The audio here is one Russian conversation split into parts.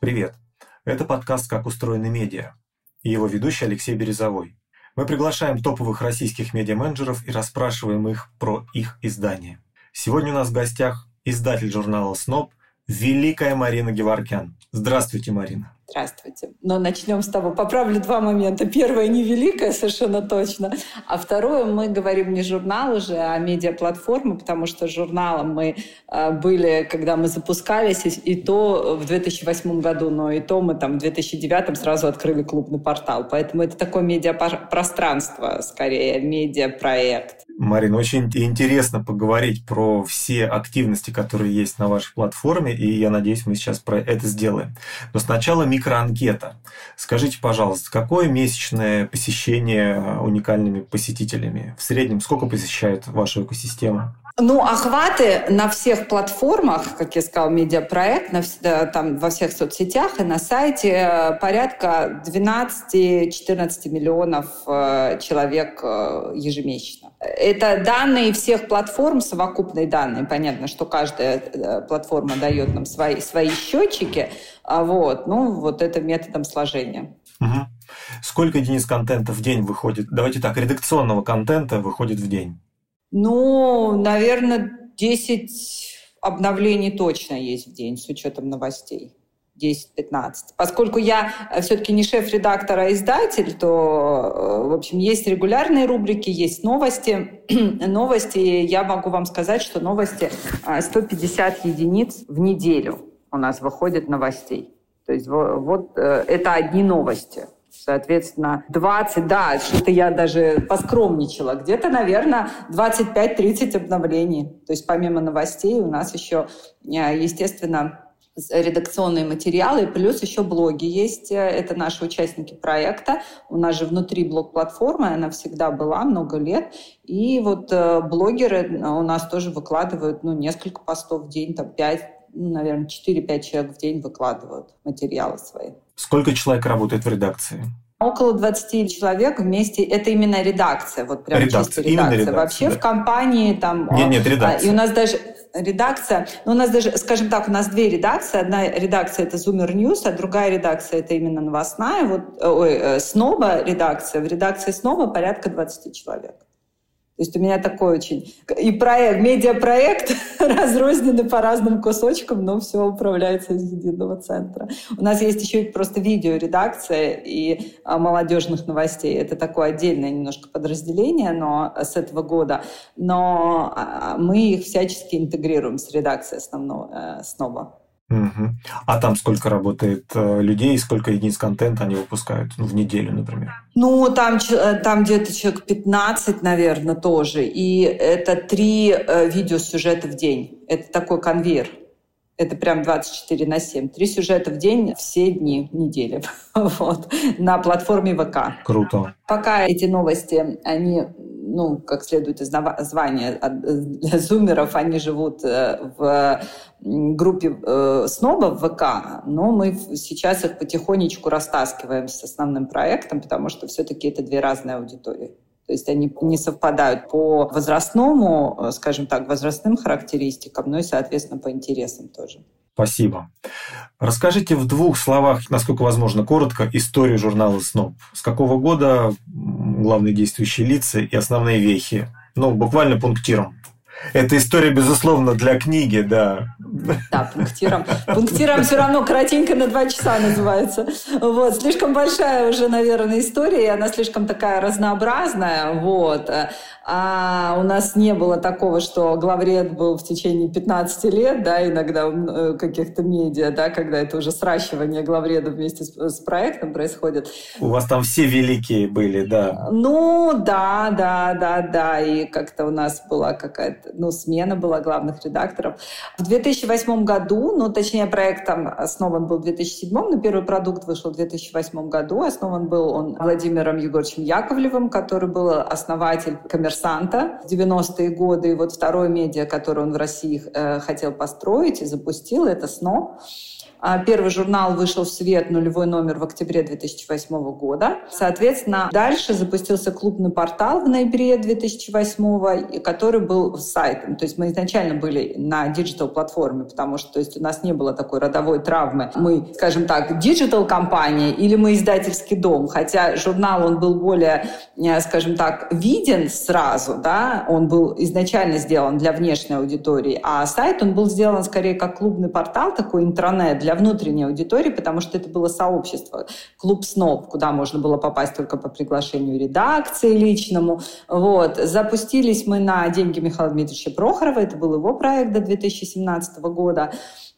Привет! Это подкаст «Как устроены медиа» и его ведущий Алексей Березовой. Мы приглашаем топовых российских медиа-менеджеров и расспрашиваем их про их издание. Сегодня у нас в гостях издатель журнала «СНОП» Великая Марина Геворкян. Здравствуйте, Марина. Здравствуйте. Но начнем с того. Поправлю два момента. Первое не великое, совершенно точно. А второе, мы говорим не журнал уже, а медиаплатформа, потому что журналом мы э, были, когда мы запускались, и, то в 2008 году, но и то мы там в 2009 сразу открыли клубный портал. Поэтому это такое медиапространство, скорее, медиапроект. Марина, очень интересно поговорить про все активности, которые есть на вашей платформе, и я надеюсь, мы сейчас про это сделаем. Но сначала микроанкета. Скажите, пожалуйста, какое месячное посещение уникальными посетителями? В среднем сколько посещает вашу экосистему? Ну, охваты на всех платформах, как я сказала, медиапроект, на, там, во всех соцсетях и на сайте э, порядка 12-14 миллионов э, человек э, ежемесячно. Это данные всех платформ, совокупные данные. Понятно, что каждая платформа дает нам свои, свои счетчики. А вот, ну, вот это методом сложения. Сколько единиц контента в день выходит? Давайте так, редакционного контента выходит в день? Ну, наверное, 10 обновлений точно есть в день с учетом новостей. 10-15. Поскольку я э, все-таки не шеф-редактор, а издатель, то, э, в общем, есть регулярные рубрики, есть новости. новости, я могу вам сказать, что новости 150 э, единиц в неделю у нас выходит новостей. То есть вот это одни новости. Соответственно, 20, да, что-то я даже поскромничала. Где-то, наверное, 25-30 обновлений. То есть помимо новостей у нас еще, э, естественно, редакционные материалы, плюс еще блоги есть. Это наши участники проекта. У нас же внутри блог-платформы, она всегда была много лет. И вот э, блогеры у нас тоже выкладывают ну, несколько постов в день, там 5, ну, наверное, 4-5 человек в день выкладывают материалы свои. Сколько человек работает в редакции? Около 20 человек вместе. Это именно редакция, вот прям редакция, чисто редакция. Именно редакция Вообще да. в компании там... Нет, нет, редакция. И у нас даже редакция, ну, у нас даже, скажем так, у нас две редакции. Одна редакция — это Zoomer News, а другая редакция — это именно новостная. Вот, ой, э, Сноба редакция. В редакции Сноба порядка 20 человек. То есть у меня такой очень... И проект, медиапроект разрозненный по разным кусочкам, но все управляется из единого центра. У нас есть еще и просто видеоредакция и а, молодежных новостей. Это такое отдельное немножко подразделение но с этого года. Но а, мы их всячески интегрируем с редакцией основного, э, СНОБа. Угу. А там сколько работает э, людей, сколько единиц контента они выпускают ну, в неделю, например? Ну, там, э, там где-то человек 15, наверное, тоже. И это три э, видеосюжета в день. Это такой конвейер. Это прям 24 на 7. Три сюжета в день все дни недели. вот. На платформе ВК. Круто. Пока эти новости, они ну, как следует из названия для зумеров, они живут э, в группе э, снобов ВК, но мы сейчас их потихонечку растаскиваем с основным проектом, потому что все-таки это две разные аудитории. То есть они не совпадают по возрастному, э, скажем так, возрастным характеристикам, но и, соответственно, по интересам тоже. Спасибо. Расскажите в двух словах, насколько возможно, коротко, историю журнала «СНОП». С какого года главные действующие лица и основные вехи? Ну, буквально пунктиром. Эта история, безусловно, для книги, да. Да, пунктиром. Пунктиром все равно кратенько на два часа называется. Вот. Слишком большая уже, наверное, история, и она слишком такая разнообразная. Вот. А у нас не было такого, что главред был в течение 15 лет, да, иногда э, каких-то медиа, да, когда это уже сращивание главреда вместе с, с проектом происходит. У вас там все великие были, да? Ну, да, да, да, да. И как-то у нас была какая-то, ну, смена была главных редакторов. В 2008 году, ну, точнее, проект там основан был в 2007, но первый продукт вышел в 2008 году. Основан был он Владимиром Егоровичем Яковлевым, который был основатель коммерсанта в 90-е годы. И вот второе медиа, которое он в России э, хотел построить и запустил, это СНО. А, первый журнал вышел в свет, нулевой номер в октябре 2008 года. Соответственно, дальше запустился клубный портал в ноябре 2008, который был сайтом. То есть мы изначально были на digital-платформе, потому что то есть у нас не было такой родовой травмы. Мы, скажем так, digital-компания или мы издательский дом, хотя журнал, он был более, э, скажем так, виден сразу, да, он был изначально сделан для внешней аудитории, а сайт, он был сделан скорее как клубный портал, такой интернет для внутренней аудитории, потому что это было сообщество, клуб «Сноб», куда можно было попасть только по приглашению редакции личному. Вот. Запустились мы на деньги Михаила Дмитриевича Прохорова, это был его проект до 2017 года.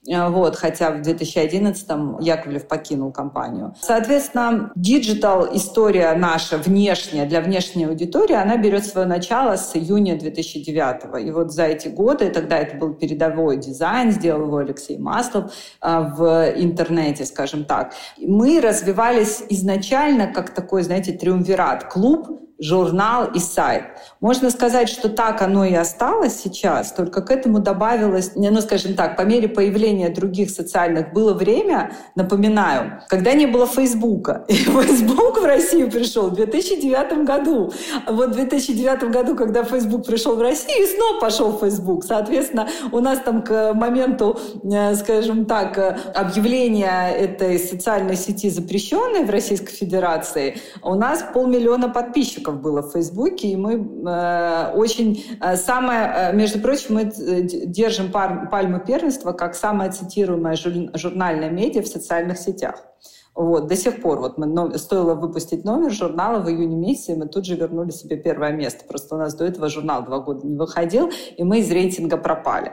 Э, вот, хотя в 2011-м Яковлев покинул компанию. Соответственно, digital история наша внешняя, для внешней аудитории, она берет свое начало с июня 2009 -го. И вот за эти годы, тогда это был передовой дизайн, сделал его Алексей Маслов э, в интернете, скажем так. Мы развивались изначально как такой, знаете, триумвират, клуб, журнал и сайт. Можно сказать, что так оно и осталось сейчас, только к этому добавилось, ну, скажем так, по мере появления других социальных было время, напоминаю, когда не было Фейсбука. И Фейсбук в Россию пришел в 2009 году. Вот в 2009 году, когда Фейсбук пришел в Россию, снова пошел Фейсбук. Соответственно, у нас там к моменту, э, скажем так, объявления этой социальной сети запрещенной в Российской Федерации, у нас полмиллиона подписчиков подписчиков было в Фейсбуке, и мы э, очень... Э, самое, э, между прочим, мы э, держим пар, пальму первенства как самая цитируемая журнальная медиа в социальных сетях. Вот, до сих пор вот мы, стоило выпустить номер журнала в июне месяце, и мы тут же вернули себе первое место. Просто у нас до этого журнал два года не выходил, и мы из рейтинга пропали.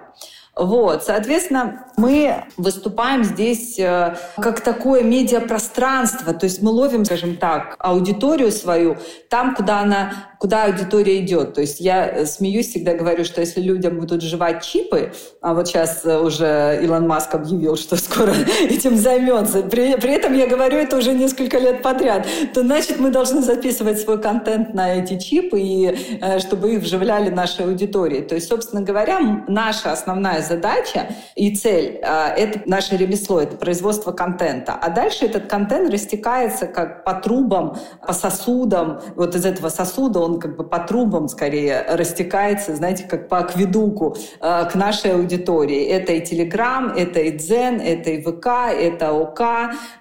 Вот, соответственно, мы выступаем здесь э, как такое медиапространство, то есть мы ловим, скажем так, аудиторию свою там, куда она, куда аудитория идет. То есть я э, смеюсь, всегда говорю, что если людям будут жевать чипы, а вот сейчас э, уже Илон Маск объявил, что скоро этим займется, при, при этом я говорю это уже несколько лет подряд, то значит мы должны записывать свой контент на эти чипы, и чтобы их вживляли нашей аудитории. То есть, собственно говоря, наша основная задача и цель это наше ремесло, это производство контента. А дальше этот контент растекается как по трубам, по сосудам. Вот из этого сосуда он как бы по трубам скорее растекается, знаете, как по акведуку а, к нашей аудитории. Это и Телеграм, это и Дзен, это и ВК, это ОК,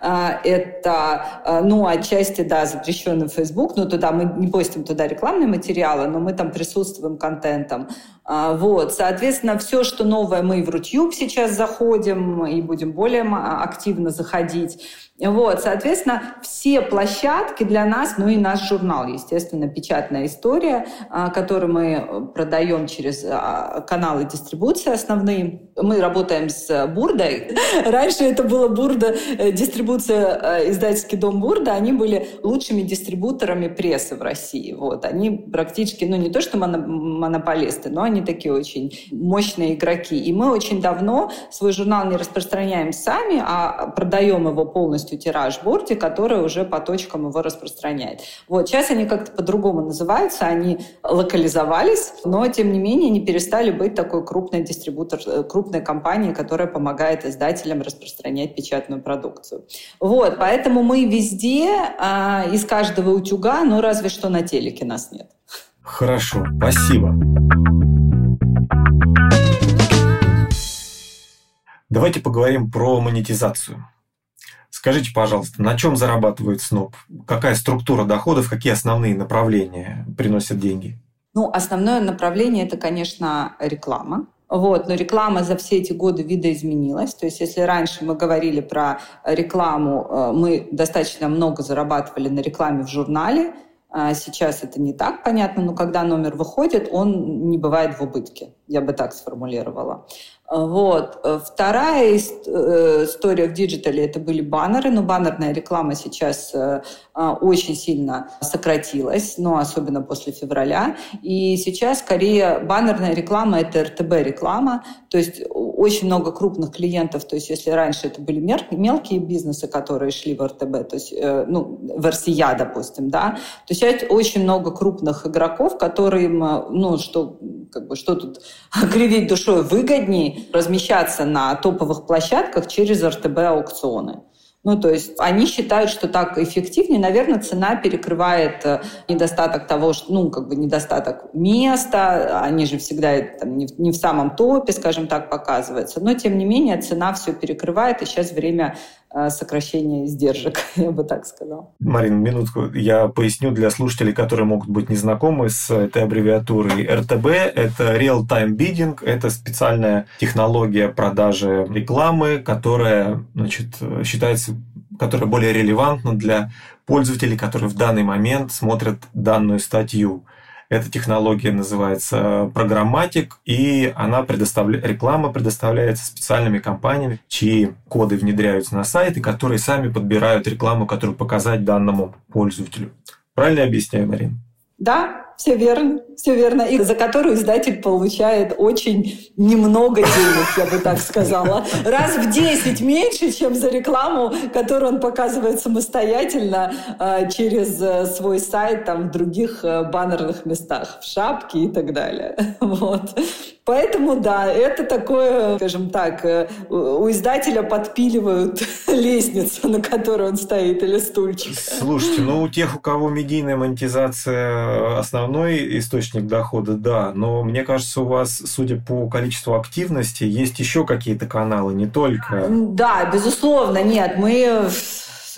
а, это, ну, отчасти, да, запрещенный Facebook, но туда мы не постим туда рекламные материалы, но мы там присутствуем контентом. Вот, соответственно, все, что новое мы в Рутюб сейчас заходим и будем более активно заходить. Вот, соответственно, все площадки для нас, ну и наш журнал, естественно, печатная история, а, который мы продаем через а, каналы дистрибуции основные. Мы работаем с Бурдой. Раньше это было Бурда, э, дистрибуция, э, издательский дом Бурда, они были лучшими дистрибуторами прессы в России. Вот, они практически, ну не то что монополисты, но они такие очень мощные игроки. И мы очень давно свой журнал не распространяем сами, а продаем его полностью полностью тираж Борти, который уже по точкам его распространяет. Вот сейчас они как-то по-другому называются, они локализовались, но тем не менее не перестали быть такой крупной дистрибутор, э, крупной компанией, которая помогает издателям распространять печатную продукцию. Вот, поэтому мы везде, а, из каждого утюга, но разве что на телеке нас нет. Хорошо, спасибо. Давайте поговорим про монетизацию. Скажите, пожалуйста, на чем зарабатывает СНОП? Какая структура доходов, какие основные направления приносят деньги? Ну, основное направление – это, конечно, реклама. Вот, но реклама за все эти годы видоизменилась. То есть если раньше мы говорили про рекламу, э, мы достаточно много зарабатывали на рекламе в журнале, а сейчас это не так понятно, но когда номер выходит, он не бывает в убытке, я бы так сформулировала. Вот. Вторая э, история в диджитале – это были баннеры, но баннерная реклама сейчас э, очень сильно сократилась, но особенно после февраля. И сейчас скорее баннерная реклама – это RTB-реклама, то есть очень много крупных клиентов, то есть если раньше это были мелкие бизнесы, которые шли в RTB, то есть, э, ну, в РСИЯ, допустим, да, то сейчас очень много крупных игроков, которым, ну, что, как бы, что тут кривить душой выгоднее, размещаться на топовых площадках через РТБ-аукционы. Ну, то есть они считают, что так эффективнее. Наверное, цена перекрывает э, недостаток того, что, ну, как бы недостаток места. Они же всегда там, не, в, не в самом топе, скажем так, показываются. Но, тем не менее, цена все перекрывает, и сейчас время Э, сокращения издержек, я бы так сказал. Марина, минутку. Я поясню для слушателей, которые могут быть незнакомы с этой аббревиатурой. РТБ – это Real-Time Bidding, это специальная технология продажи рекламы, которая значит, считается которая более релевантна для пользователей, которые в данный момент смотрят данную статью. Эта технология называется программатик, и она предоставляет, реклама предоставляется специальными компаниями, чьи коды внедряются на сайты, которые сами подбирают рекламу, которую показать данному пользователю. Правильно я объясняю, Марин? Да, все верно, все верно. И за которую издатель получает очень немного денег, я бы так сказала. Раз в 10 меньше, чем за рекламу, которую он показывает самостоятельно э, через э, свой сайт там, в других э, баннерных местах, в шапке и так далее. Вот. Поэтому, да, это такое, скажем так, э, у издателя подпиливают лестницу, на которой он стоит, или стульчик. Слушайте, ну у тех, у кого медийная монетизация основной источник дохода, да, но мне кажется, у вас, судя по количеству активности, есть еще какие-то каналы, не только... Да, безусловно, нет, мы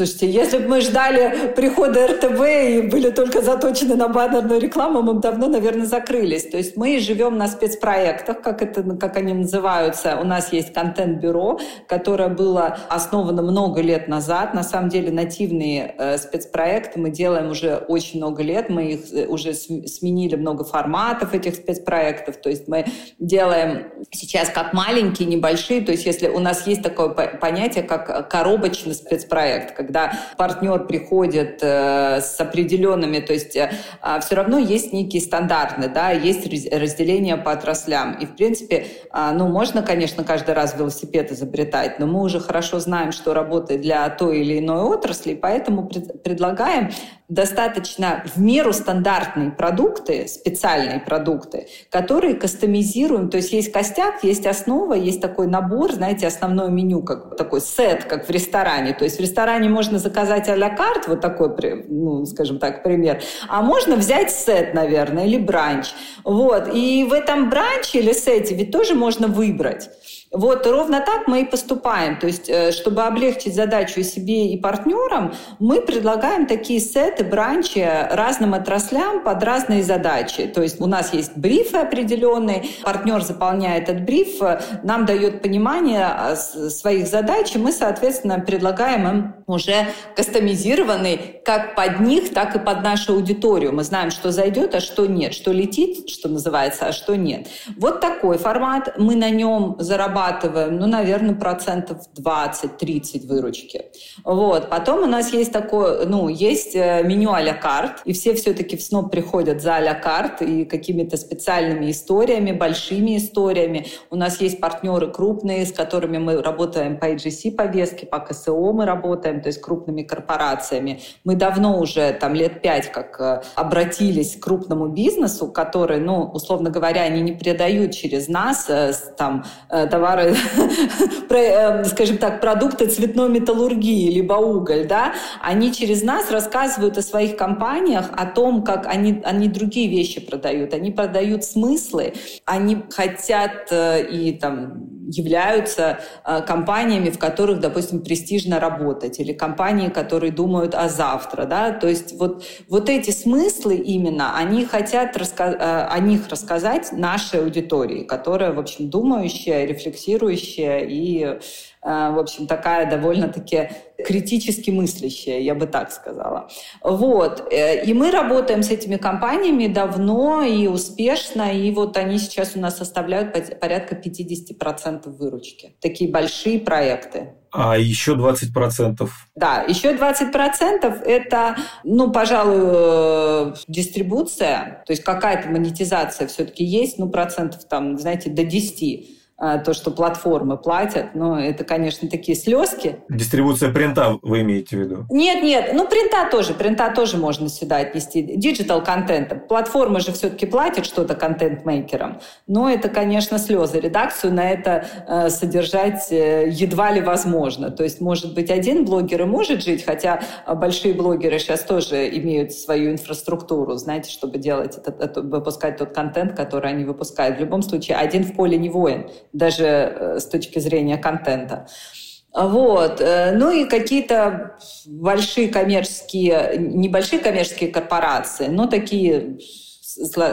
Слушайте, если бы мы ждали прихода РТВ и были только заточены на баннерную рекламу, мы бы давно, наверное, закрылись. То есть мы живем на спецпроектах, как, это, как они называются. У нас есть контент-бюро, которое было основано много лет назад. На самом деле нативные э, спецпроекты мы делаем уже очень много лет. Мы их э, уже сменили много форматов этих спецпроектов. То есть мы делаем сейчас как маленькие, небольшие. То есть если у нас есть такое понятие, как коробочный спецпроект, когда партнер приходит э, с определенными, то есть э, а, все равно есть некие стандартные, да, есть разделение по отраслям. И, в принципе, э, ну, можно, конечно, каждый раз велосипед изобретать, но мы уже хорошо знаем, что работает для той или иной отрасли, поэтому пред, предлагаем достаточно в меру стандартные продукты, специальные продукты, которые кастомизируем. То есть есть костяк, есть основа, есть такой набор, знаете, основное меню, как такой сет, как в ресторане. То есть в ресторане можно заказать а-ля карт, вот такой, ну, скажем так, пример. А можно взять сет, наверное, или бранч. Вот. И в этом бранче или сете ведь тоже можно выбрать. Вот ровно так мы и поступаем. То есть, э, чтобы облегчить задачу себе, и партнерам, мы предлагаем такие сеты, бранчи разным отраслям под разные задачи. То есть у нас есть брифы определенные, партнер заполняет этот бриф, нам дает понимание а, своих задач, и мы, соответственно, предлагаем им уже кастомизированный как под них, так и под нашу аудиторию. Мы знаем, что зайдет, а что нет, что летит, что называется, а что нет. Вот такой формат. Мы на нем зарабатываем зарабатываем, ну, наверное, процентов 20-30 выручки. Вот. Потом у нас есть такое, ну, есть э, меню а-ля карт, и все все-таки в СНОП приходят за а-ля карт и какими-то специальными историями, большими историями. У нас есть партнеры крупные, с которыми мы работаем по AGC повестке, по КСО мы работаем, то есть крупными корпорациями. Мы давно уже, там, лет пять как э, обратились к крупному бизнесу, который, ну, условно говоря, они не передают через нас э, там товар товары, эм, скажем так, продукты цветной металлургии, либо уголь, да, они через нас рассказывают о своих компаниях, о том, как они, они другие вещи продают. Они продают смыслы, они хотят э, и там являются э, компаниями, в которых, допустим, престижно работать, или компании, которые думают о завтра, да, то есть вот, вот эти смыслы именно, они хотят раска- э, о них рассказать нашей аудитории, которая, в общем, думающая, рефлексирующая рефлексирующая и, э, в общем, такая довольно-таки критически мыслящая, я бы так сказала. Вот. Э, и мы работаем с этими компаниями давно и успешно, и вот они сейчас у нас составляют порядка 50% выручки. Такие большие проекты. А еще 20%? Да, еще 20% это, ну, пожалуй, э, дистрибуция, то есть какая-то монетизация все-таки есть, ну, процентов там, знаете, до 10 а, то, что платформы платят, но это, конечно, такие слезки. Дистрибуция принта вы имеете в виду? Нет, нет, ну принта тоже, принта тоже можно сюда отнести. Digital контента. Платформы же все-таки платят что-то контент-мейкерам, но это, конечно, слезы. Редакцию на это э, содержать э, едва ли возможно. То есть, может быть, один блогер и может жить, хотя большие блогеры сейчас тоже имеют свою инфраструктуру, знаете, чтобы делать это, это выпускать тот контент, который они выпускают. В любом случае, один в поле не воин даже э, с точки зрения контента. Вот. Э, ну и какие-то большие коммерческие, небольшие коммерческие корпорации, но такие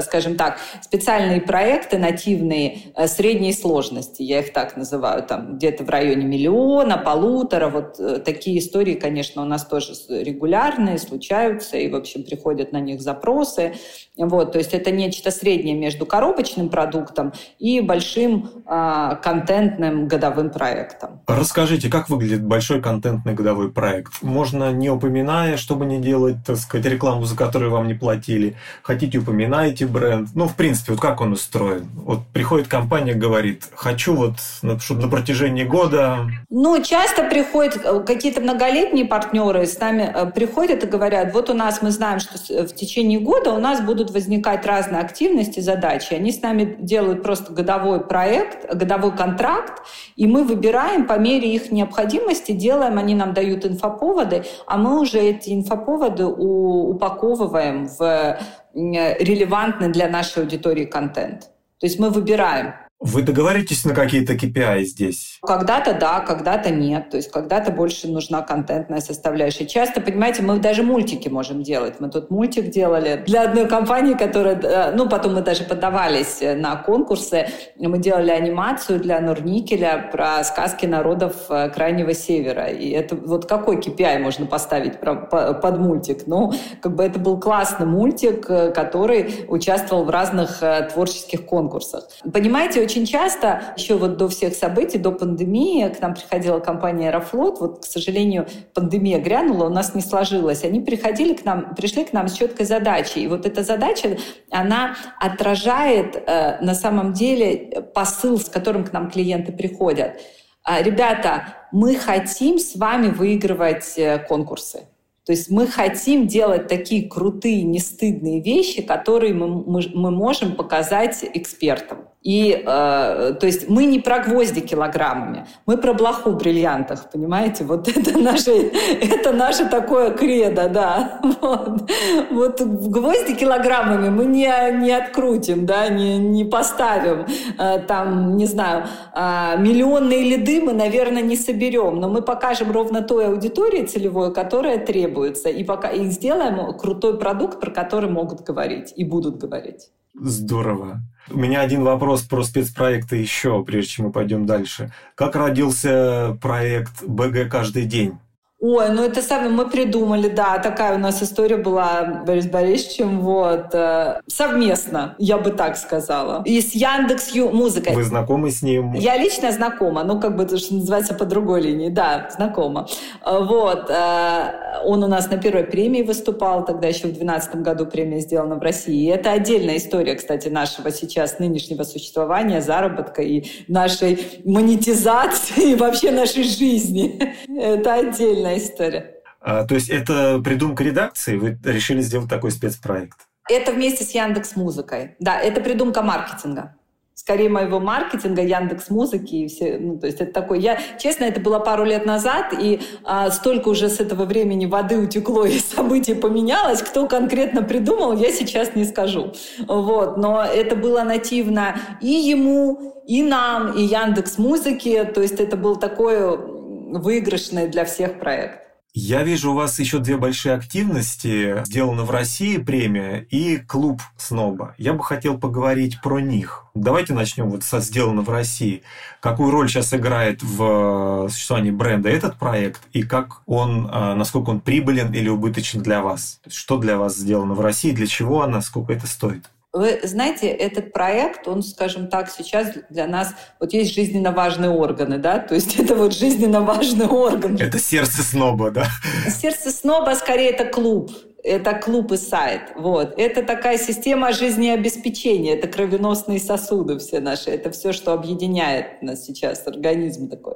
скажем так, специальные проекты нативные э, средней сложности, я их так называю, там где-то в районе миллиона, полутора, вот э, такие истории, конечно, у нас тоже регулярные, случаются, и, в общем, приходят на них запросы, вот, то есть это нечто среднее между коробочным продуктом и большим э, контентным годовым проектом. Расскажите, как выглядит большой контентный годовой проект? Можно, не упоминая, чтобы не делать, так сказать, рекламу, за которую вам не платили, хотите упоминать, упоминаете бренд? Ну, в принципе, вот как он устроен? Вот приходит компания, говорит, хочу вот, чтобы на протяжении года... Ну, часто приходят э, какие-то многолетние партнеры с нами э, приходят и говорят, вот у нас, мы знаем, что в течение года у нас будут возникать разные активности, задачи. Они с нами делают просто годовой проект, годовой контракт, и мы выбираем по мере их необходимости, делаем, они нам дают инфоповоды, а мы уже эти инфоповоды упаковываем в релевантный для нашей аудитории контент. То есть мы выбираем, вы договоритесь на какие-то KPI здесь? Когда-то да, когда-то нет. То есть когда-то больше нужна контентная составляющая. Часто, понимаете, мы даже мультики можем делать. Мы тут мультик делали для одной компании, которая... Э, ну, потом мы даже подавались на конкурсы. Мы делали анимацию для Нурникеля про сказки народов э, Крайнего Севера. И это вот какой KPI можно поставить под мультик? Ну, как бы это был классный мультик, э, который участвовал в разных творческих конкурсах. Понимаете, очень часто, еще вот до всех событий, до пандемии, к нам приходила компания Аэрофлот. Вот, к сожалению, пандемия грянула, у нас не сложилось. Они приходили к нам, пришли к нам с четкой задачей. И вот эта задача, она отражает э, на самом деле посыл, с которым к нам клиенты приходят. А, ребята, мы хотим с вами выигрывать э, конкурсы. То есть мы хотим делать такие крутые, нестыдные вещи, которые мы, мы, мы можем показать экспертам. И, э, то есть мы не про гвозди килограммами, мы про блоху бриллиантах, понимаете? Вот это наше, это наше такое кредо, да. Вот, вот гвозди килограммами мы не, не открутим, да, не, не поставим. Э, там, не знаю, э, миллионные лиды мы, наверное, не соберем, но мы покажем ровно той аудитории целевой, которая требуется, и, пока, и сделаем крутой продукт, про который могут говорить и будут говорить. Здорово. У меня один вопрос про спецпроекты еще, прежде чем мы пойдем дальше. Как родился проект БГ каждый день? Ой, ну это самое мы придумали, да, такая у нас история была Борис Борисовичем, вот, э, совместно, я бы так сказала. И с Яндекс Музыкой. Вы знакомы с ним? Я лично знакома, ну как бы это что называется по другой линии, да, знакома. Э, вот, э, он у нас на первой премии выступал, тогда еще в 2012 году премия сделана в России. И это отдельная история, кстати, нашего сейчас нынешнего существования, заработка и нашей монетизации, и вообще нашей жизни. Это отдельно отдельная история. А, то есть это придумка редакции? Вы решили сделать такой спецпроект? Это вместе с Яндекс Музыкой. Да, это придумка маркетинга. Скорее моего маркетинга, Яндекс Музыки и все. Ну, то есть это такой. Я, честно, это было пару лет назад, и а, столько уже с этого времени воды утекло и событий поменялось. Кто конкретно придумал, я сейчас не скажу. Вот, но это было нативно и ему, и нам, и Яндекс Музыки. То есть это был такой выигрышный для всех проект. Я вижу у вас еще две большие активности. Сделана в России премия и клуб Сноба. Я бы хотел поговорить про них. Давайте начнем вот со «Сделано в России». Какую роль сейчас играет в существовании бренда этот проект и как он, а, насколько он прибылен или убыточен для вас? Что для вас сделано в России, для чего она, сколько это стоит? Вы знаете, этот проект, он, скажем так, сейчас для нас, вот есть жизненно важные органы, да, то есть это вот жизненно важный орган. Это сердце сноба, да? Сердце сноба, скорее, это клуб. Это клуб и сайт. Вот. Это такая система жизнеобеспечения, это кровеносные сосуды все наши, это все, что объединяет нас сейчас, организм такой.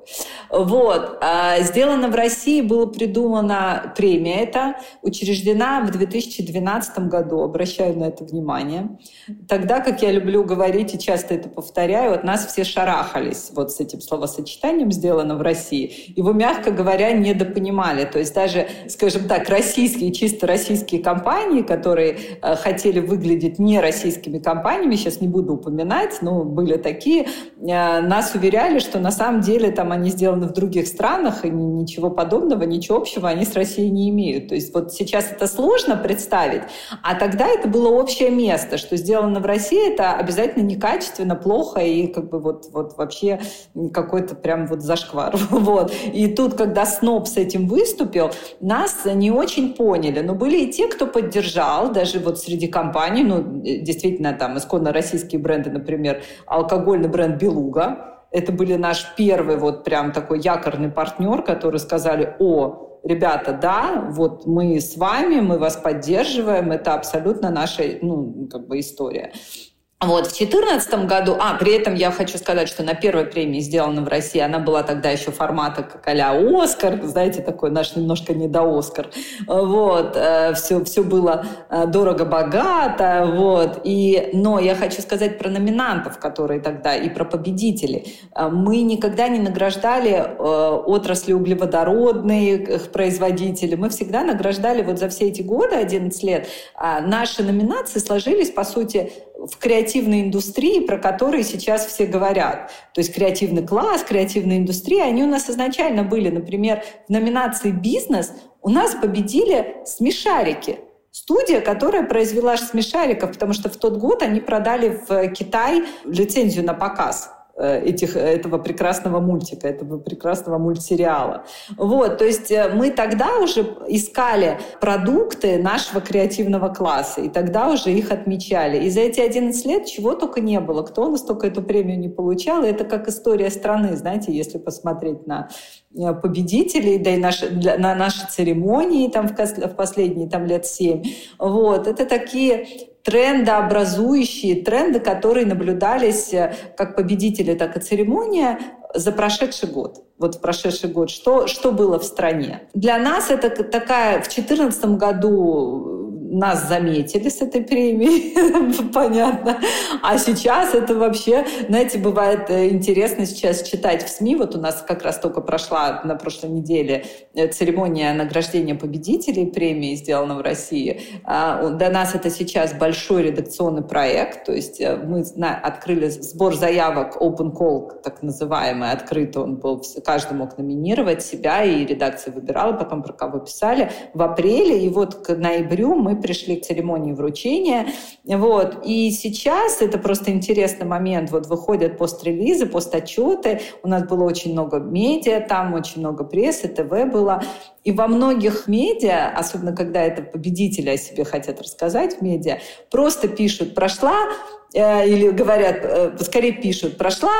Вот. А сделано в России, было придумана премия эта, учреждена в 2012 году, обращаю на это внимание. Тогда, как я люблю говорить и часто это повторяю, от нас все шарахались вот с этим словосочетанием «сделано в России». Его, мягко говоря, недопонимали. То есть даже, скажем так, российские, чисто российские российские компании, которые э, хотели выглядеть не российскими компаниями, сейчас не буду упоминать, но были такие, э, нас уверяли, что на самом деле там они сделаны в других странах, и ничего подобного, ничего общего они с Россией не имеют. То есть вот сейчас это сложно представить, а тогда это было общее место, что сделано в России, это обязательно некачественно, плохо и как бы вот, вот вообще какой-то прям вот зашквар. Вот. И тут, когда СНОП с этим выступил, нас не очень поняли, но были те, кто поддержал, даже вот среди компаний, ну, действительно, там, исконно российские бренды, например, алкогольный бренд «Белуга», это были наш первый вот прям такой якорный партнер, которые сказали, о, ребята, да, вот мы с вами, мы вас поддерживаем, это абсолютно наша, ну, как бы история. Вот, в 2014 году, а, при этом я хочу сказать, что на первой премии, сделана в России, она была тогда еще формата как а Оскар, знаете, такой наш немножко не до Оскар. Вот, все, э, все было э, дорого-богато, вот. И, но я хочу сказать про номинантов, которые тогда, и про победителей. Э, мы никогда не награждали отрасли углеводородных производителей, мы всегда награждали вот за все эти годы, 11 лет, наши номинации сложились, по сути, в креативной индустрии, про которые сейчас все говорят. То есть креативный класс, креативная индустрия, они у нас изначально были. Например, в номинации «Бизнес» у нас победили смешарики. Студия, которая произвела смешариков, потому что в тот год они продали в Китай лицензию на показ. Э, этих, этого прекрасного мультика, этого прекрасного мультсериала. Вот, то есть э, мы тогда уже искали продукты нашего креативного класса, и тогда уже их отмечали. И за эти 11 лет чего только не было. Кто у нас только эту премию не получал, это как история страны, знаете, если посмотреть на э, победителей, да и наши, на наши церемонии там в, в последние там, лет семь. Вот, это такие трендообразующие, тренды, которые наблюдались э, как победители, так и церемония за прошедший год. Вот в прошедший год. Что, что было в стране? Для нас это такая... В 2014 году нас заметили с этой премией, понятно. А сейчас это вообще, знаете, бывает э, интересно сейчас читать в СМИ. Вот у нас как раз только прошла на прошлой неделе э, церемония награждения победителей премии, сделана в России. А, для нас это сейчас большой редакционный проект. То есть э, мы открыли сбор заявок Open Call, так называемый, открытый он был. Каждый мог номинировать себя, и редакция выбирала потом, про кого писали. В апреле, и вот к ноябрю мы пришли к церемонии вручения. Вот. И сейчас это просто интересный момент. Вот выходят пост-релизы, пост-отчеты. У нас было очень много медиа, там очень много прессы, ТВ было. И во многих медиа, особенно когда это победители о себе хотят рассказать в медиа, просто пишут «прошла или говорят, э, скорее пишут, прошла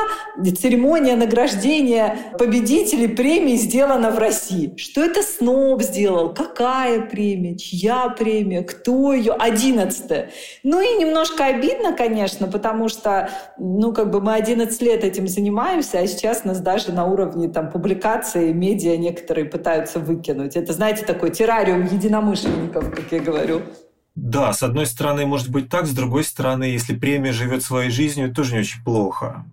церемония награждения победителей премии сделана в России. Что это СНОП сделал? Какая премия? Чья премия? Кто ее? Одиннадцатая. Ну и немножко обидно, конечно, потому что, ну, как бы мы 11 лет этим занимаемся, а сейчас нас даже на уровне там публикации медиа некоторые пытаются выкинуть. Это, знаете, такой террариум единомышленников, как я говорю. Да, с одной стороны, может быть так, с другой стороны, если премия живет своей жизнью, тоже не очень плохо.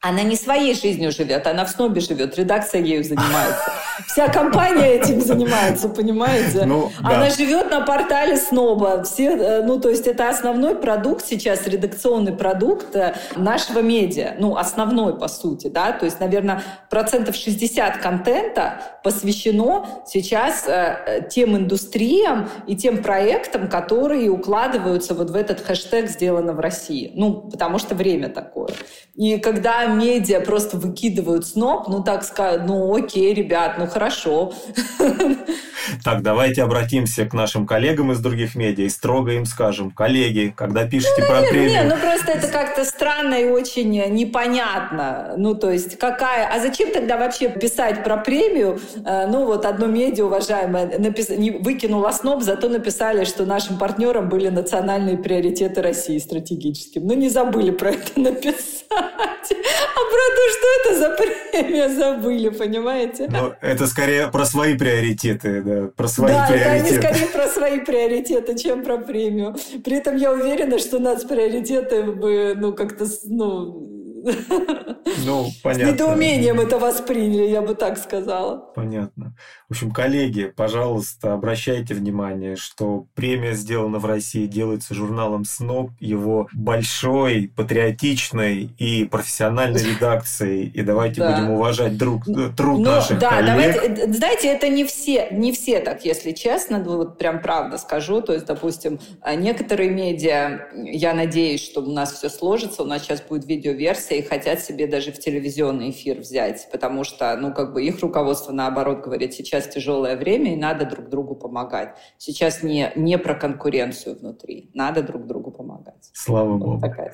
Она не своей жизнью живет, она в снобе живет, редакция ею занимается. Вся компания этим занимается, понимаете? Ну, да. Она живет на портале сноба. Все, э, ну, то есть это основной продукт сейчас, редакционный продукт э, нашего медиа. Ну, основной, по сути, да. То есть, наверное, процентов 60 контента посвящено сейчас э, тем индустриям и тем проектам, которые укладываются вот в этот хэштег «Сделано в России». Ну, потому что время такое. И когда медиа просто выкидывают сноп, ну, так сказать, ну, окей, ребят, ну хорошо. Так, давайте обратимся к нашим коллегам из других медиа и строго им скажем, коллеги, когда пишете ну, про премию... Не, ну просто это как-то странно и очень непонятно. Ну, то есть какая... А зачем тогда вообще писать про премию? Э, ну, вот одно медиа, уважаемое, напис... выкинуло сноб, зато написали, что нашим партнерам были национальные приоритеты России стратегическим. Ну, не забыли про это написать. А про то, что это за премия, забыли, понимаете? Ну, это скорее про свои приоритеты, да, про свои да, приоритеты. Да, это скорее про свои приоритеты, чем про премию. При этом я уверена, что нас приоритеты бы, ну, как-то, ну, ну, понятно. С недоумением это восприняли, я бы так сказала. Понятно. В общем, коллеги, пожалуйста, обращайте внимание, что премия сделана в России, делается журналом СНОП, его большой, патриотичной и профессиональной редакцией. И давайте да. будем уважать друг, э, труд Но, наших да, коллег. Давайте, э, знаете, это не все, не все так, если честно, ну, вот прям правда скажу. То есть, допустим, э, некоторые медиа, я надеюсь, что у нас все сложится, у нас сейчас будет видеоверсия, и хотят себе даже в телевизионный эфир взять, потому что, ну, как бы их руководство, наоборот, говорит, сейчас тяжелое время, и надо друг другу помогать. Сейчас не, не про конкуренцию внутри, надо друг другу помогать. Слава вот Богу. Такая.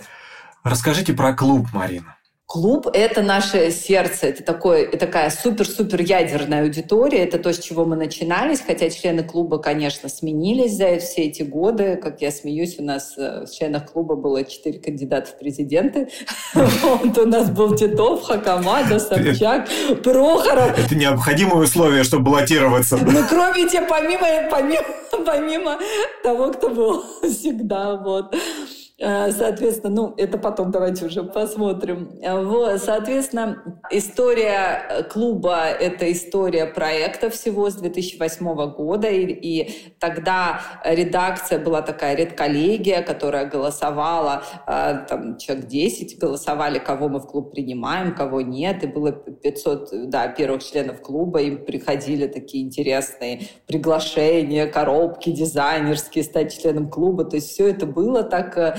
Расскажите про клуб, Марина. Клуб — это наше сердце, это такое, такая супер-супер ядерная аудитория, это то, с чего мы начинались, хотя члены клуба, конечно, сменились за все эти годы. Как я смеюсь, у нас э, в членах клуба было четыре кандидата в президенты. У нас был Титов, Хакамада, Собчак, Прохоров. Это необходимое условие, чтобы баллотироваться. Ну, кроме те, помимо, помимо, помимо того, кто был всегда, вот. Э, соответственно, ну, это потом давайте уже посмотрим. Э, вот, соответственно, история э, клуба — это история проекта всего с 2008 года, и, и тогда редакция была такая редколлегия, которая голосовала, там, человек 10 голосовали, кого мы в клуб принимаем, кого нет, и было 500, да, первых членов клуба, им приходили такие интересные приглашения, коробки дизайнерские, стать членом клуба, то есть все это было так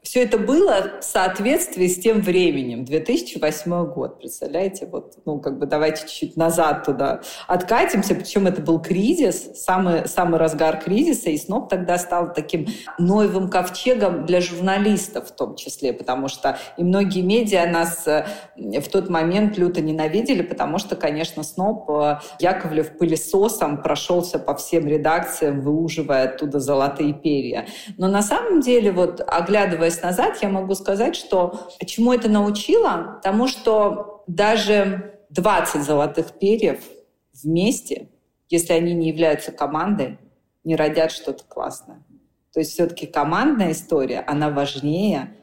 все это было в соответствии с тем временем, 2008 год, представляете, вот, ну, как бы давайте чуть-чуть назад туда откатимся, причем это был кризис, самый, самый разгар кризиса, и СНОП тогда стал таким новым ковчегом для журналистов в том числе, потому что и многие медиа нас э, в тот момент люто ненавидели, потому что, конечно, СНОП э, Яковлев пылесосом прошелся по всем редакциям, выуживая оттуда золотые перья. Но на самом деле, вот оглядываясь назад, я могу сказать, что чему это научило? Тому, что даже 20 золотых перьев вместе, если они не являются командой, не родят что-то классное. То есть все-таки командная история, она важнее,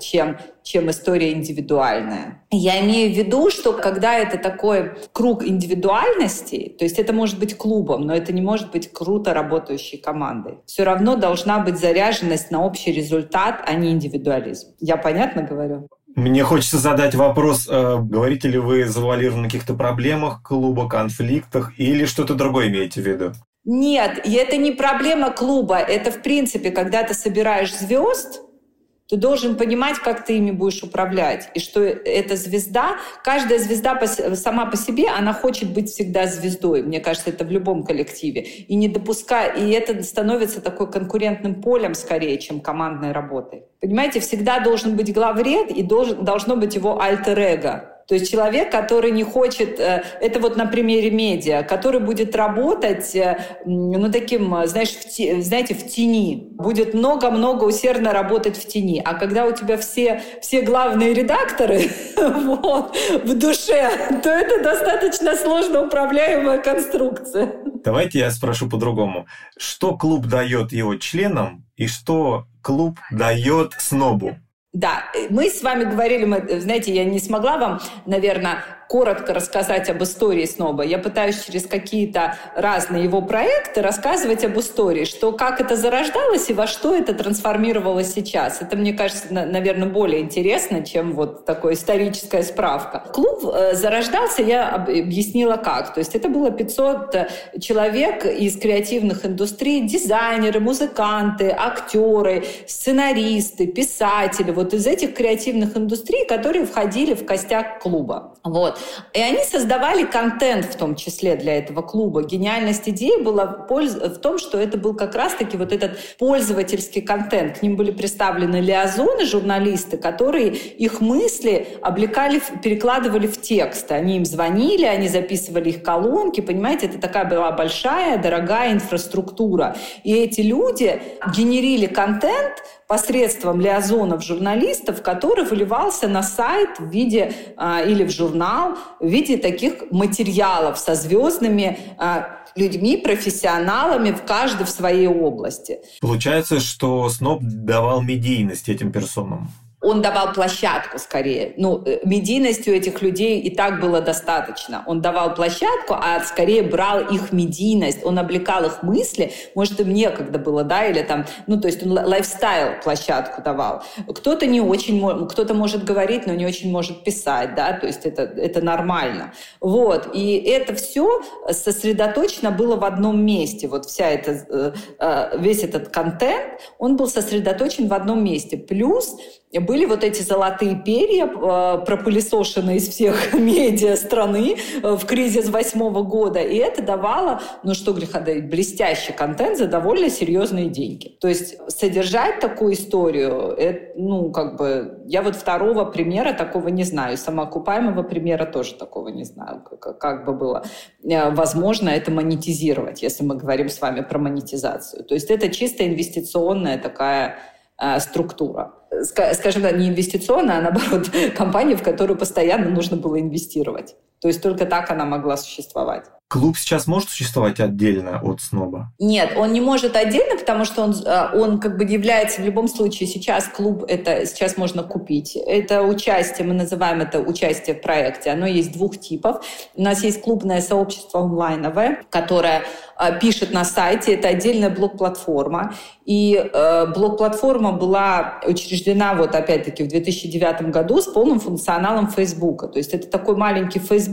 чем, чем история индивидуальная. Я имею в виду, что когда это такой круг индивидуальностей, то есть это может быть клубом, но это не может быть круто работающей командой. Все равно должна быть заряженность на общий результат, а не индивидуализм. Я понятно говорю? Мне хочется задать вопрос, э, говорите ли вы завуалированно на каких-то проблемах клуба, конфликтах или что-то другое имеете в виду? Нет, и это не проблема клуба, это в принципе, когда ты собираешь звезд, ты должен понимать, как ты ими будешь управлять. И что эта звезда, каждая звезда сама по себе, она хочет быть всегда звездой. Мне кажется, это в любом коллективе. И не допуская, и это становится такой конкурентным полем скорее, чем командной работой. Понимаете, всегда должен быть главред и должен, должно быть его альтер-эго. То есть человек, который не хочет, э, это вот на примере медиа, который будет работать, э, ну, таким, знаешь, в, знаете, в тени, будет много-много усердно работать в тени. А когда у тебя все, все главные редакторы вот, в душе, то это достаточно сложно управляемая конструкция. Давайте я спрошу по-другому. Что клуб дает его членам и что клуб дает снобу? Да, мы с вами говорили, мы, знаете, я не смогла вам, наверное, коротко рассказать об истории Сноба. Я пытаюсь через какие-то разные его проекты рассказывать об истории, что как это зарождалось и во что это трансформировалось сейчас. Это, мне кажется, наверное, более интересно, чем вот такая историческая справка. Клуб э, зарождался, я объяснила как. То есть это было 500 э, человек из креативных индустрий, дизайнеры, музыканты, актеры, сценаристы, писатели, вот из этих креативных индустрий, которые входили в костяк клуба. Вот. И они создавали контент в том числе для этого клуба. Гениальность идеи была в том, что это был как раз-таки вот этот пользовательский контент. К ним были представлены лиазоны, журналисты, которые их мысли облекали, перекладывали в текст. Они им звонили, они записывали их колонки. Понимаете, это такая была большая, дорогая инфраструктура. И эти люди генерили контент, посредством лиазонов журналистов, который выливался на сайт в виде а, или в журнал в виде таких материалов со звездными а, людьми, профессионалами, в каждой в своей области. Получается, что Сноб давал медийность этим персонам он давал площадку скорее. Ну, э, медийностью этих людей и так было достаточно. Он давал площадку, а скорее брал их медийность, он облекал их мысли. Может, им некогда было, да, или там, ну, то есть он лайфстайл площадку давал. Кто-то не очень, кто-то может говорить, но не очень может писать, да, то есть это, это нормально. Вот, и это все сосредоточено было в одном месте. Вот вся эта, э, э, весь этот контент, он был сосредоточен в одном месте. Плюс были вот эти золотые перья, э, пропылесошенные из всех медиа страны э, в кризис восьмого года. И это давало, ну что греха давить, блестящий контент за довольно серьезные деньги. То есть содержать такую историю, это, ну как бы, я вот второго примера такого не знаю. Самоокупаемого примера тоже такого не знаю. Как, как бы было э, возможно это монетизировать, если мы говорим с вами про монетизацию. То есть это чисто инвестиционная такая структура скажем так, не инвестиционная, а наоборот, компания, в которую постоянно нужно было инвестировать. То есть только так она могла существовать. Клуб сейчас может существовать отдельно от сноба? Нет, он не может отдельно, потому что он, э, он как бы является в любом случае сейчас клуб, это сейчас можно купить. Это участие, мы называем это участие в проекте. Оно есть двух типов. У нас есть клубное сообщество онлайновое, которое э, пишет на сайте. Это отдельная блок-платформа. И э, блок-платформа была учреждена вот опять-таки в 2009 году с полным функционалом Фейсбука. То есть это такой маленький Facebook,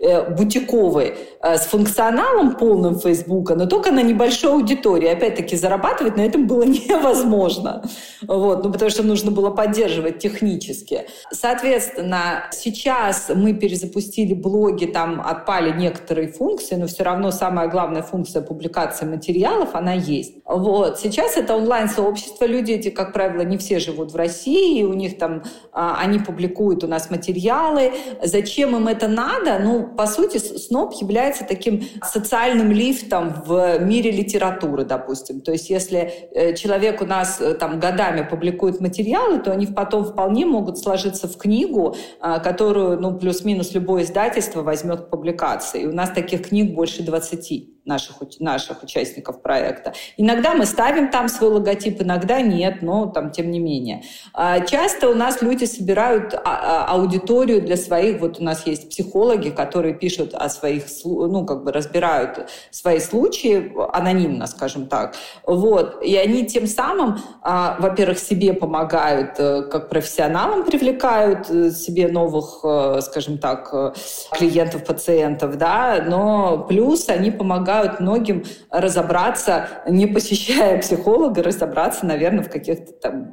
э, бутиковый, э, с функционалом полным Фейсбука, но только на небольшой аудитории. Опять-таки, зарабатывать на этом было невозможно. Вот, ну, потому что нужно было поддерживать технически. Соответственно, сейчас мы перезапустили блоги, там отпали некоторые функции, но все равно самая главная функция публикации материалов, она есть. Вот. Сейчас это онлайн-сообщество. Люди эти, как правило, не все живут в России, у них там, а, они публикуют у нас материалы. Зачем им это надо? Ну, по сути, СНОП является таким социальным лифтом в мире литературы, допустим. То есть если э, человек у нас э, там годами публикует материалы, то они потом вполне могут сложиться в книгу, а, которую, ну, плюс-минус любое издательство возьмет к публикации. И у нас таких книг больше 20 наших, наших участников проекта. Иногда мы ставим там свой логотип, иногда нет, но там тем не менее. А, часто у нас люди собирают а, а, аудиторию для своих, вот у нас есть психологи, которые пишут о своих, ну, как бы разбирают свои случаи анонимно, скажем так. Вот. И они тем самым, во-первых, себе помогают, э, как профессионалам привлекают э, себе новых, э, скажем так, клиентов, пациентов, да, но плюс они помогают помогают многим разобраться, не посещая психолога, разобраться, наверное, в каких-то там